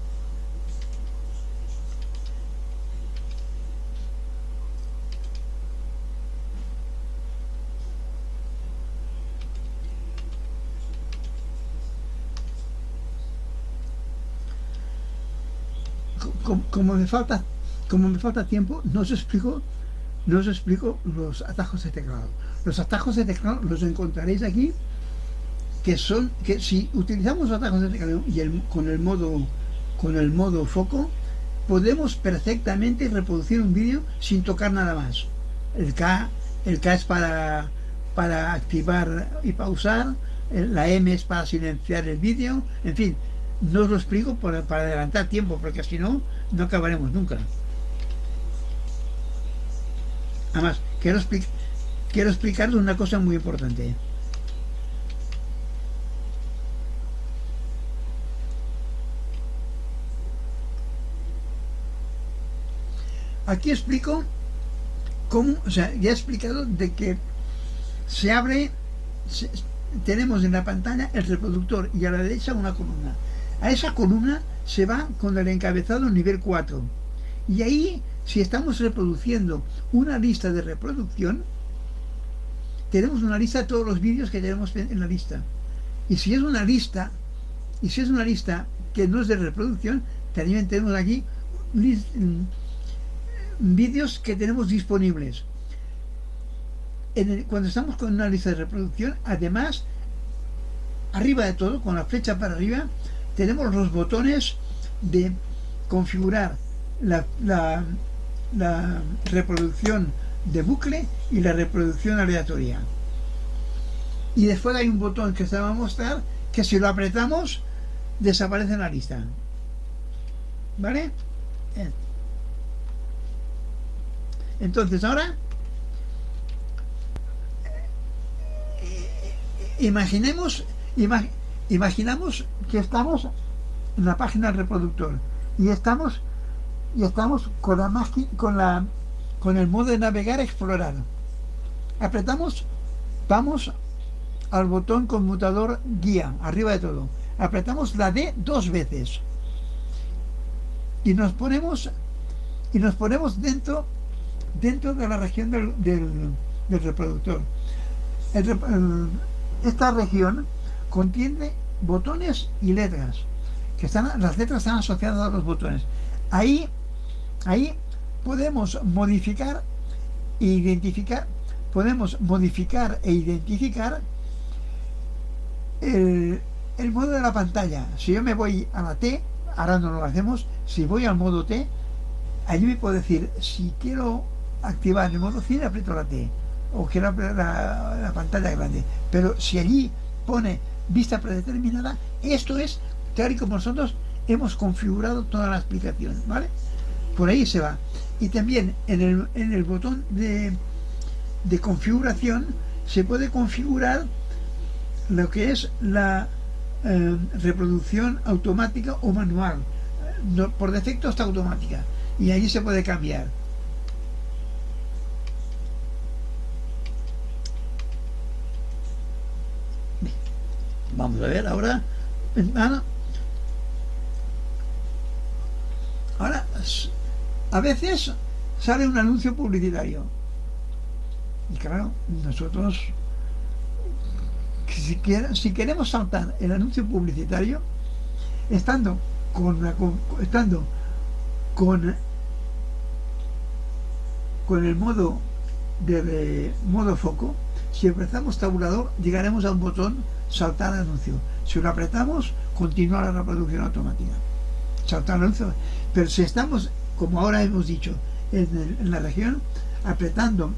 Como, me falta como me falta tiempo, no os explico no os explico los atajos de teclado. Los atajos de teclado los encontraréis aquí, que son que si utilizamos los atajos de teclado y el, con el modo con el modo foco, podemos perfectamente reproducir un vídeo sin tocar nada más. El K, el K es para para activar y pausar, la M es para silenciar el vídeo, en fin, no os lo explico para, adelantar tiempo, porque si no, no acabaremos nunca. Además, quiero, explicar quiero explicarles una cosa muy importante. Aquí explico cómo, o sea, ya he explicado de que se abre, tenemos en la pantalla el reproductor y a la derecha una columna. A esa columna se va con el encabezado nivel 4. Y ahí, si estamos reproduciendo una lista de reproducción, tenemos una lista de todos los vídeos que tenemos en la lista. Y si es una lista, y si es una lista que no es de reproducción, también tenemos aquí mm, vídeos que tenemos disponibles. cuando estamos con una lista de reproducción, además, arriba de todo, con la flecha para arriba, tenemos los botones de configurar la, reproducción de bucle y la reproducción aleatoria. Y después hay un botón que se va a mostrar que si lo apretamos desaparece en la lista. ¿Vale? Entonces ahora imaginemos, imaginamos que estamos en la página del reproductor y estamos y estamos con la con la con el modo de navegar explorar. Apretamos vamos al botón conmutador guía arriba de todo. Apretamos la D dos veces. Y nos ponemos y nos ponemos dentro dentro de la región del, del, reproductor. Esta región contiene botones y letras, que están, las letras están asociadas a los botones. Ahí, ahí podemos modificar e identificar, podemos modificar e identificar el, el modo de la pantalla. Si yo me voy a la T, ahora no lo hacemos, si voy al modo T, allí me puedo decir, si quiero activar el modo cine, aprieto la T, o quiero la, la pantalla grande. Pero si allí pone vista predeterminada, esto es tal y como nosotros hemos configurado toda la explicación, ¿vale? Por ahí se va. Y también en el, en el botón de, de configuración se puede configurar lo que es la eh, reproducción automática o manual. por defecto está automática y ahí se puede cambiar. Vamos a ver ahora. Ahora, a veces sale un anuncio publicitario. Y claro, nosotros, si, si queremos saltar el anuncio publicitario, estando con, estando con con el modo de, modo foco, si apretamos tabulador, llegaremos a un botón saltar anuncio. Si lo apretamos, continúa la reproducción automática. Saltar anuncio. Pero si estamos, como ahora hemos dicho, en, la región, apretando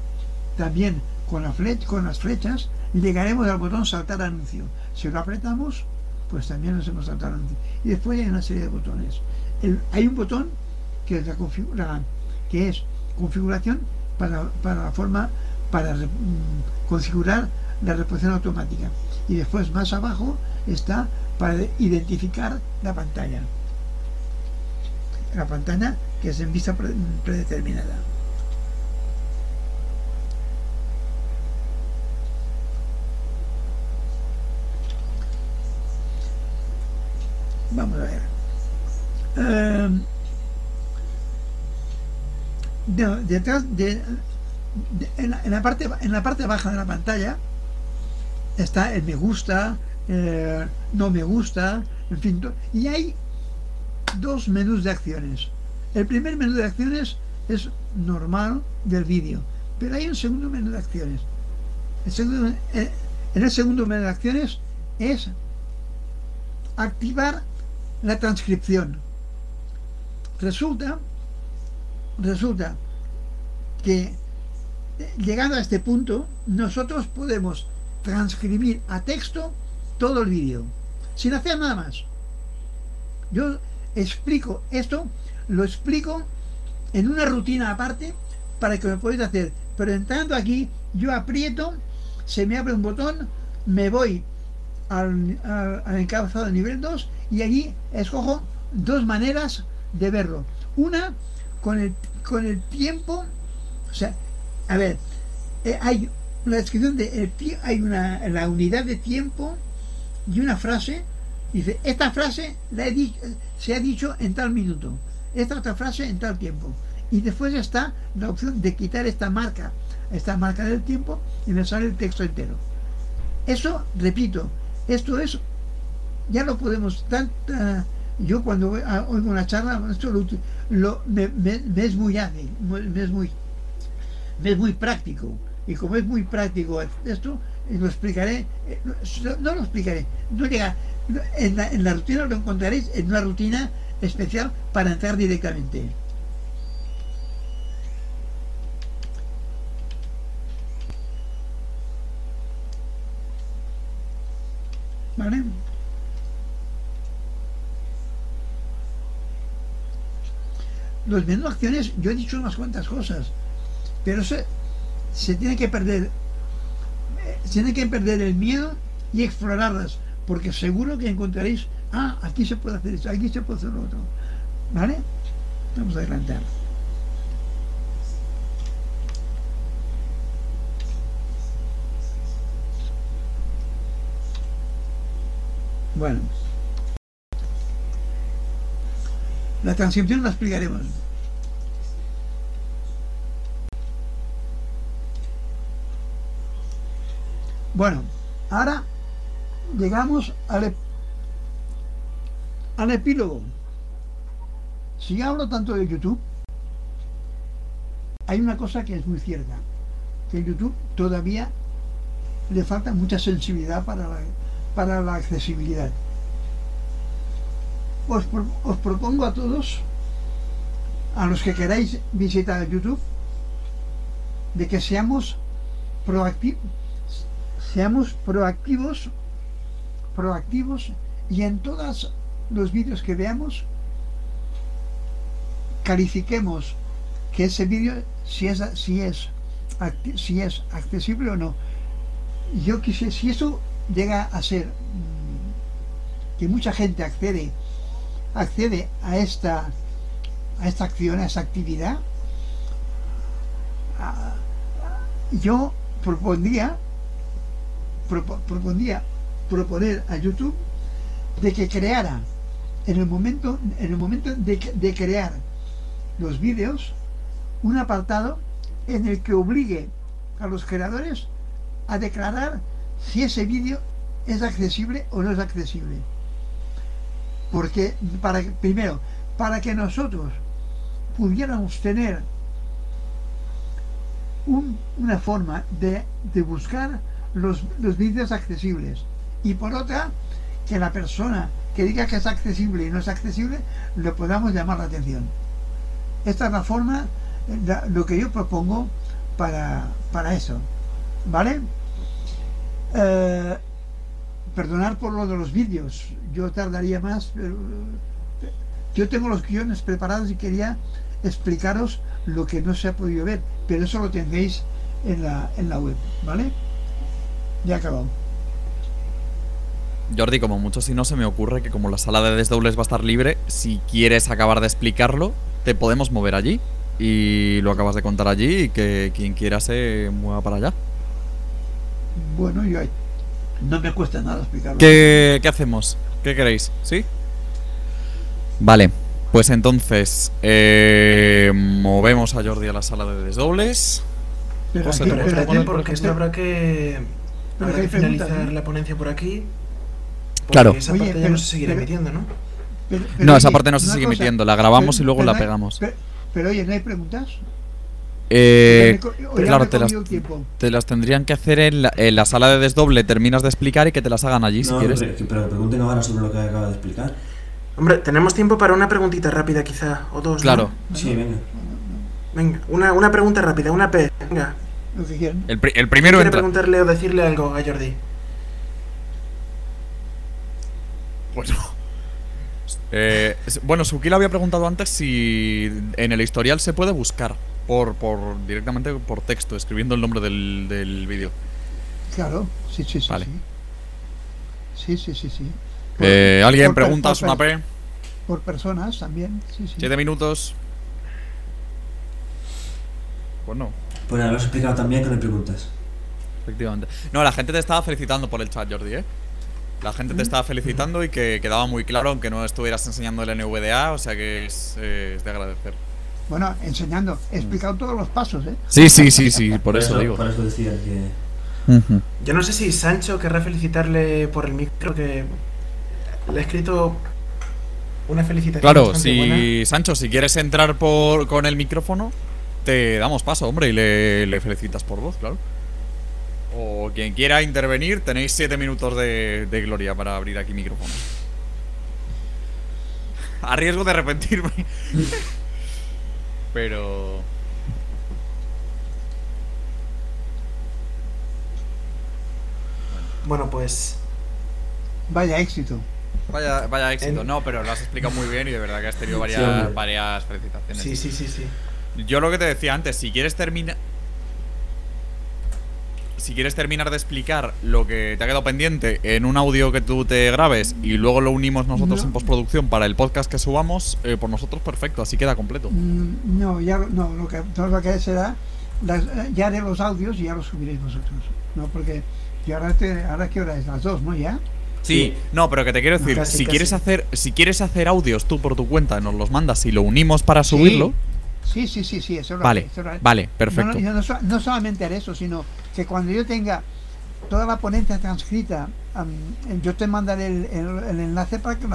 también con, la con las flechas, llegaremos al botón saltar anuncio. Si lo apretamos, pues también nos hemos saltado anuncio. Y después hay una serie de botones. hay un botón que es, la, que es configuración para, la forma para mm, configurar la reproducción automática. Y después más abajo está para identificar la pantalla. La pantalla que es en vista predeterminada. Vamos a ver. Em, detrás de, en, la, parte en la parte baja de la pantalla está el me gusta eh, no me gusta en fin y hay dos menús de acciones. El primer menú de acciones es normal del vídeo pero hay un segundo menú de acciones. Eh, en el segundo menú de acciones es activar la transcripción. Resulta resulta que llegando a este punto, nosotros podemos transcribir a texto todo el vídeo, sin hacer nada más. Yo explico esto, lo explico en una rutina aparte para que lo podáis hacer. Pero entrando aquí, yo aprieto, se me abre un botón, me voy al, encabezado nivel 2 y allí escojo dos maneras de verlo. Una con el, con el tiempo, o sea, a ver, eh, hay una descripción de hay una la unidad de tiempo y una frase dice esta frase se ha dicho en tal minuto esta otra frase en tal tiempo y después está la opción de quitar esta marca esta marca del tiempo y me sale el texto entero eso repito esto es ya lo podemos yo cuando oigo una charla, esto lo, me, es muy ágil, me es muy, me es muy práctico. Y como es muy práctico esto, lo explicaré, eh, no, lo explicaré, no llega, en la, en la rutina lo encontraréis en una rutina especial para entrar directamente. ¿Vale? los menús acciones, yo he dicho unas cuantas cosas, pero se, se tiene que perder, eh, se tiene que perder el miedo y explorarlas, porque seguro que encontraréis, ah, aquí se puede hacer esto, aquí se puede hacer lo otro. ¿Vale? Vamos a adelantar. Bueno. La transcripción la explicaremos. Bueno, ahora llegamos al, epílogo. Si hablo tanto de YouTube, hay una cosa que es muy cierta, que YouTube todavía le falta mucha sensibilidad para para la accesibilidad os, propongo a todos, a los que queráis visitar YouTube, de que seamos proactivos, seamos proactivos, proactivos y en todos los vídeos que veamos califiquemos que ese vídeo si es si es si es accesible o no. Yo quise, si eso llega a ser mm, que mucha gente accede accede a esta, a esta acción, a esta actividad, yo propondría, propondría proponer a YouTube de que creara en el momento, en el momento de, de crear los vídeos un apartado en el que obligue a los creadores a declarar si ese vídeo es accesible o no es accesible. Porque, para, primero, para que nosotros pudiéramos tener un- una forma de, de buscar los, los vídeos accesibles. Y por otra, que la persona que diga que es accesible y no es accesible, le podamos llamar la atención. Esta es la forma, lo que yo propongo para, para eso. ¿Vale? Eh, perdonar por lo de los vídeos. Yo tardaría más, pero eh, yo tengo los guiones preparados y quería explicaros lo que no se ha podido ver, pero eso lo tendréis en la, en la web, ¿vale? Ya acabado. Jordi, como mucho si no se me ocurre que como la sala de desdobles va a estar libre, si quieres acabar de explicarlo, te podemos mover allí. Y lo acabas de contar allí y que quien quiera se mueva para allá. Bueno, yo no me cuesta nada explicarlo. ¿Qué, qué hacemos? ¿Qué queréis? ¿Sí? Vale, pues entonces eh, movemos a Jordi a la sala de desdobles. Pero José, aquí- espérate, porque esto habrá que, Pero habrá que hay que finalizar preguntas, ¿no? la ponencia por aquí. porque Claro. Esa Oye, parte ya no se seguirá emitiendo, ¿no? pero- pero No, esa parte no se sigue cosa, emitiendo, la grabamos pero- y luego pero la hay- pegamos. Pero, pero oye, ¿no hay preguntas? Eh, claro, te las, te tendrían que hacer en la, en la sala de desdoble, terminas de explicar y que te las hagan allí si No, quieres. pero, pero pregunten ahora sobre lo que acaba de explicar. Hombre, tenemos tiempo para una preguntita rápida quizá, o dos, ¿no? Claro, Sí, venga. Venga, una, una pregunta rápida, una P. Venga. Lo que quieran. el, pri- el primero ¿Quiere entra. preguntarle o decirle algo a Jordi? Bueno. Eh, bueno, Suki le había preguntado antes si en el historial se puede buscar por, por directamente por texto, escribiendo el nombre del, del vídeo. Claro, sí, sí, sí. Vale. Sí, sí, sí, sí. sí. Por- Eh, ¿Alguien preguntas por una P? Por personas también, sí, sí. Siete minutos. Pues no, Pues nada, lo has explicado también que no hay preguntas. efectivamente. No, la gente te estaba felicitando por el chat, Jordi, ¿eh? La gente te estaba felicitando y que quedaba muy claro, aunque no estuvieras enseñando el NVDA, o sea que es, eh, es de agradecer. Bueno, enseñando, he explicado todos los pasos, ¿eh? Sí, sí, sí, sí, por eso digo. Por eso decía que. Yo no sé si Sancho querrá felicitarle por el micro, que le he escrito una felicitación. Claro, si buena. Sancho, si quieres entrar por con el micrófono, te damos paso, hombre, y le, le felicitas por voz, claro. O quien quiera intervenir, tenéis siete minutos de, de gloria para abrir aquí micrófono. A riesgo de arrepentirme. Pero. Bueno, pues Vaya éxito. Vaya, vaya éxito. En- No, pero lo has explicado muy bien y de verdad que has tenido varias, Sí, varias felicitaciones. sí, sí, sí, sí. Yo lo que te decía antes, si quieres terminar. Si quieres terminar de explicar lo que te ha quedado pendiente en un audio que tú te grabes y luego lo unimos nosotros No. en postproducción para el podcast que subamos, eh, por nosotros perfecto, así queda completo. Mm, No, ya no, lo que no, lo que será las- ya haré los audios y ya los subiréis vosotros. No, porque yo ahora te, ahora qué hora es las dos, ¿no? Ya. Sí, no, pero que te quiero No, decir, casi, si casi. quieres hacer, si quieres hacer audios tú por tu cuenta, nos los mandas y lo unimos para subirlo. Sí, sí, sí, sí, eso lo Vale, lo haré. vale, perfecto. no, no, no solamente haré eso, sino que cuando yo tenga toda la ponencia transcrita, am, yo te mandaré el, el- el enlace para que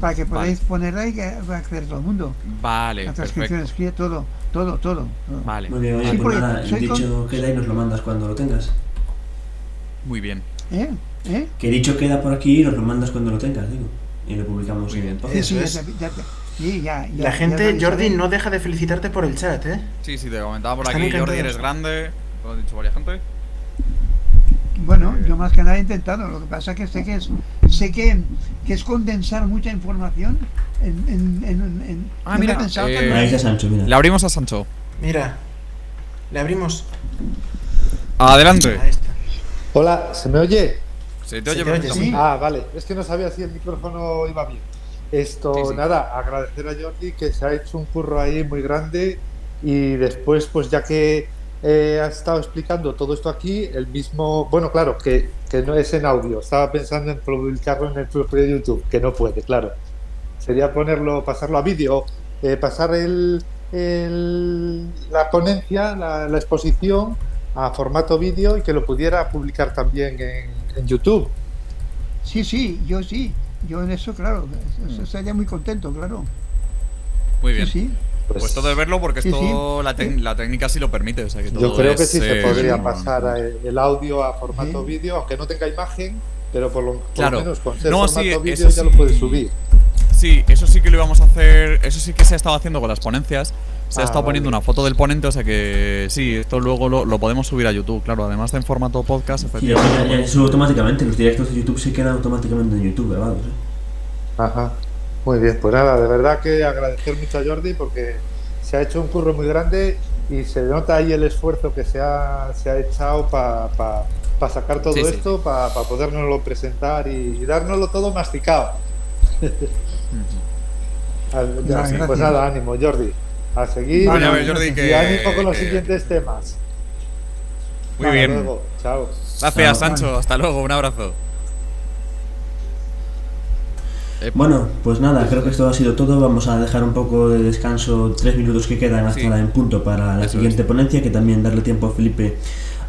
para que podáis ponerla y que pueda acceder todo el mundo. Vale, La transcripción escribe todo, todo, todo. todo. Vale, Muy bien, oye, Sí, pues nada, el dicho queda y nos lo mandas cuando lo tengas. muy bien. ¿Eh? ¿Eh? Que dicho queda por aquí y nos lo mandas cuando lo tengas, digo. Y lo publicamos Muy en bien. el Sí, podcast. sí, ya, ya te- sí, ya- ya- La gente. Jordi, no deja de felicitarte por el chat, ¿eh? Sí, sí, te comentaba por Están aquí, Jordi, eres grande, lo han dicho varias gente. Bueno, Eh, yo más que nada he intentado. Lo que pasa que sé que es, sé que, que es condensar mucha información en, en, en, en- Ah, mira, que eh, no- Ahí está Sancho, mira. Le abrimos a Sancho. Mira, le abrimos. Adelante. Hola, ¿se me oye? Se te Se oye te oye, sí. Ah, vale. Es que no sabía si el micrófono iba bien. Esto, Sí, sí. nada, agradecer a Jordi que se ha hecho un curro ahí muy grande y después, pues ya que eh, ha estado explicando todo esto aquí, el mismo, bueno, claro, que, que no es en audio, estaba pensando en publicarlo en el propio YouTube, que no puede, claro. Sería ponerlo, pasarlo a vídeo, eh, pasar el, el- la ponencia, la, la exposición a formato vídeo y que lo pudiera publicar también en, en YouTube. Sí, sí, yo sí. Yo en eso, claro, eso estaría muy contento, claro. Muy bien. sí. Pues todo es verlo porque esto sí. la, tec- la técnica sí lo permite. O sea que Yo todo creo que sí se eh, podría pasar no. a- el audio a formato Sí. vídeo, aunque no tenga imagen, pero por lo, por lo Claro. menos con ser No, formato vídeo ya lo puedes subir. Sí, eso sí que lo íbamos a hacer. Eso sí que se ha estado haciendo con las ponencias. Se ha Ah, estado poniendo una foto del ponente, o sea que sí, esto luego lo, lo podemos subir a YouTube, claro. Además de en formato podcast, Sí, efectivamente. ya, ya se sube automáticamente. Los directos de YouTube se quedan automáticamente en YouTube grabados. ¿eh? Ajá. Muy bien, pues nada, de verdad que agradecer mucho a Jordi porque se ha hecho un curro muy grande y se nota ahí el esfuerzo que se ha, se ha echado para sacar todo Sí, sí. esto, para podérnoslo presentar y, y dárnoslo todo masticado. Pues nada, ánimo, Jordi. A seguir Vale, a y, ver, Jordi, y ánimo con los que- siguientes temas. Muy Hasta bien. luego, Chao. Gracias, Chao. Sancho. Hasta luego, un abrazo. Bueno, pues nada, creo que esto ha sido todo. Vamos a dejar un poco de descanso, tres minutos que quedan hasta Sí. la en punto para la Eso siguiente es. ponencia, que también darle tiempo a Felipe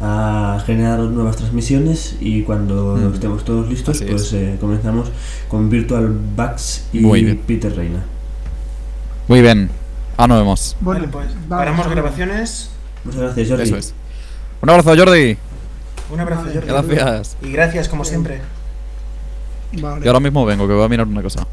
a generar nuevas transmisiones y cuando Mm. estemos todos listos, Así pues es. eh, comenzamos con Virtual Bugs y. Peter Reina. Muy bien. Ah, nos vemos. Bueno, vale, pues vamos, paramos vamos. grabaciones. Muchas gracias, Jordi. Eso es. Un abrazo, Jordi. Un abrazo, Vale, Jordi. Gracias. Y gracias, como siempre. Vale. Yo ahora mismo vengo, que voy a mirar una cosa.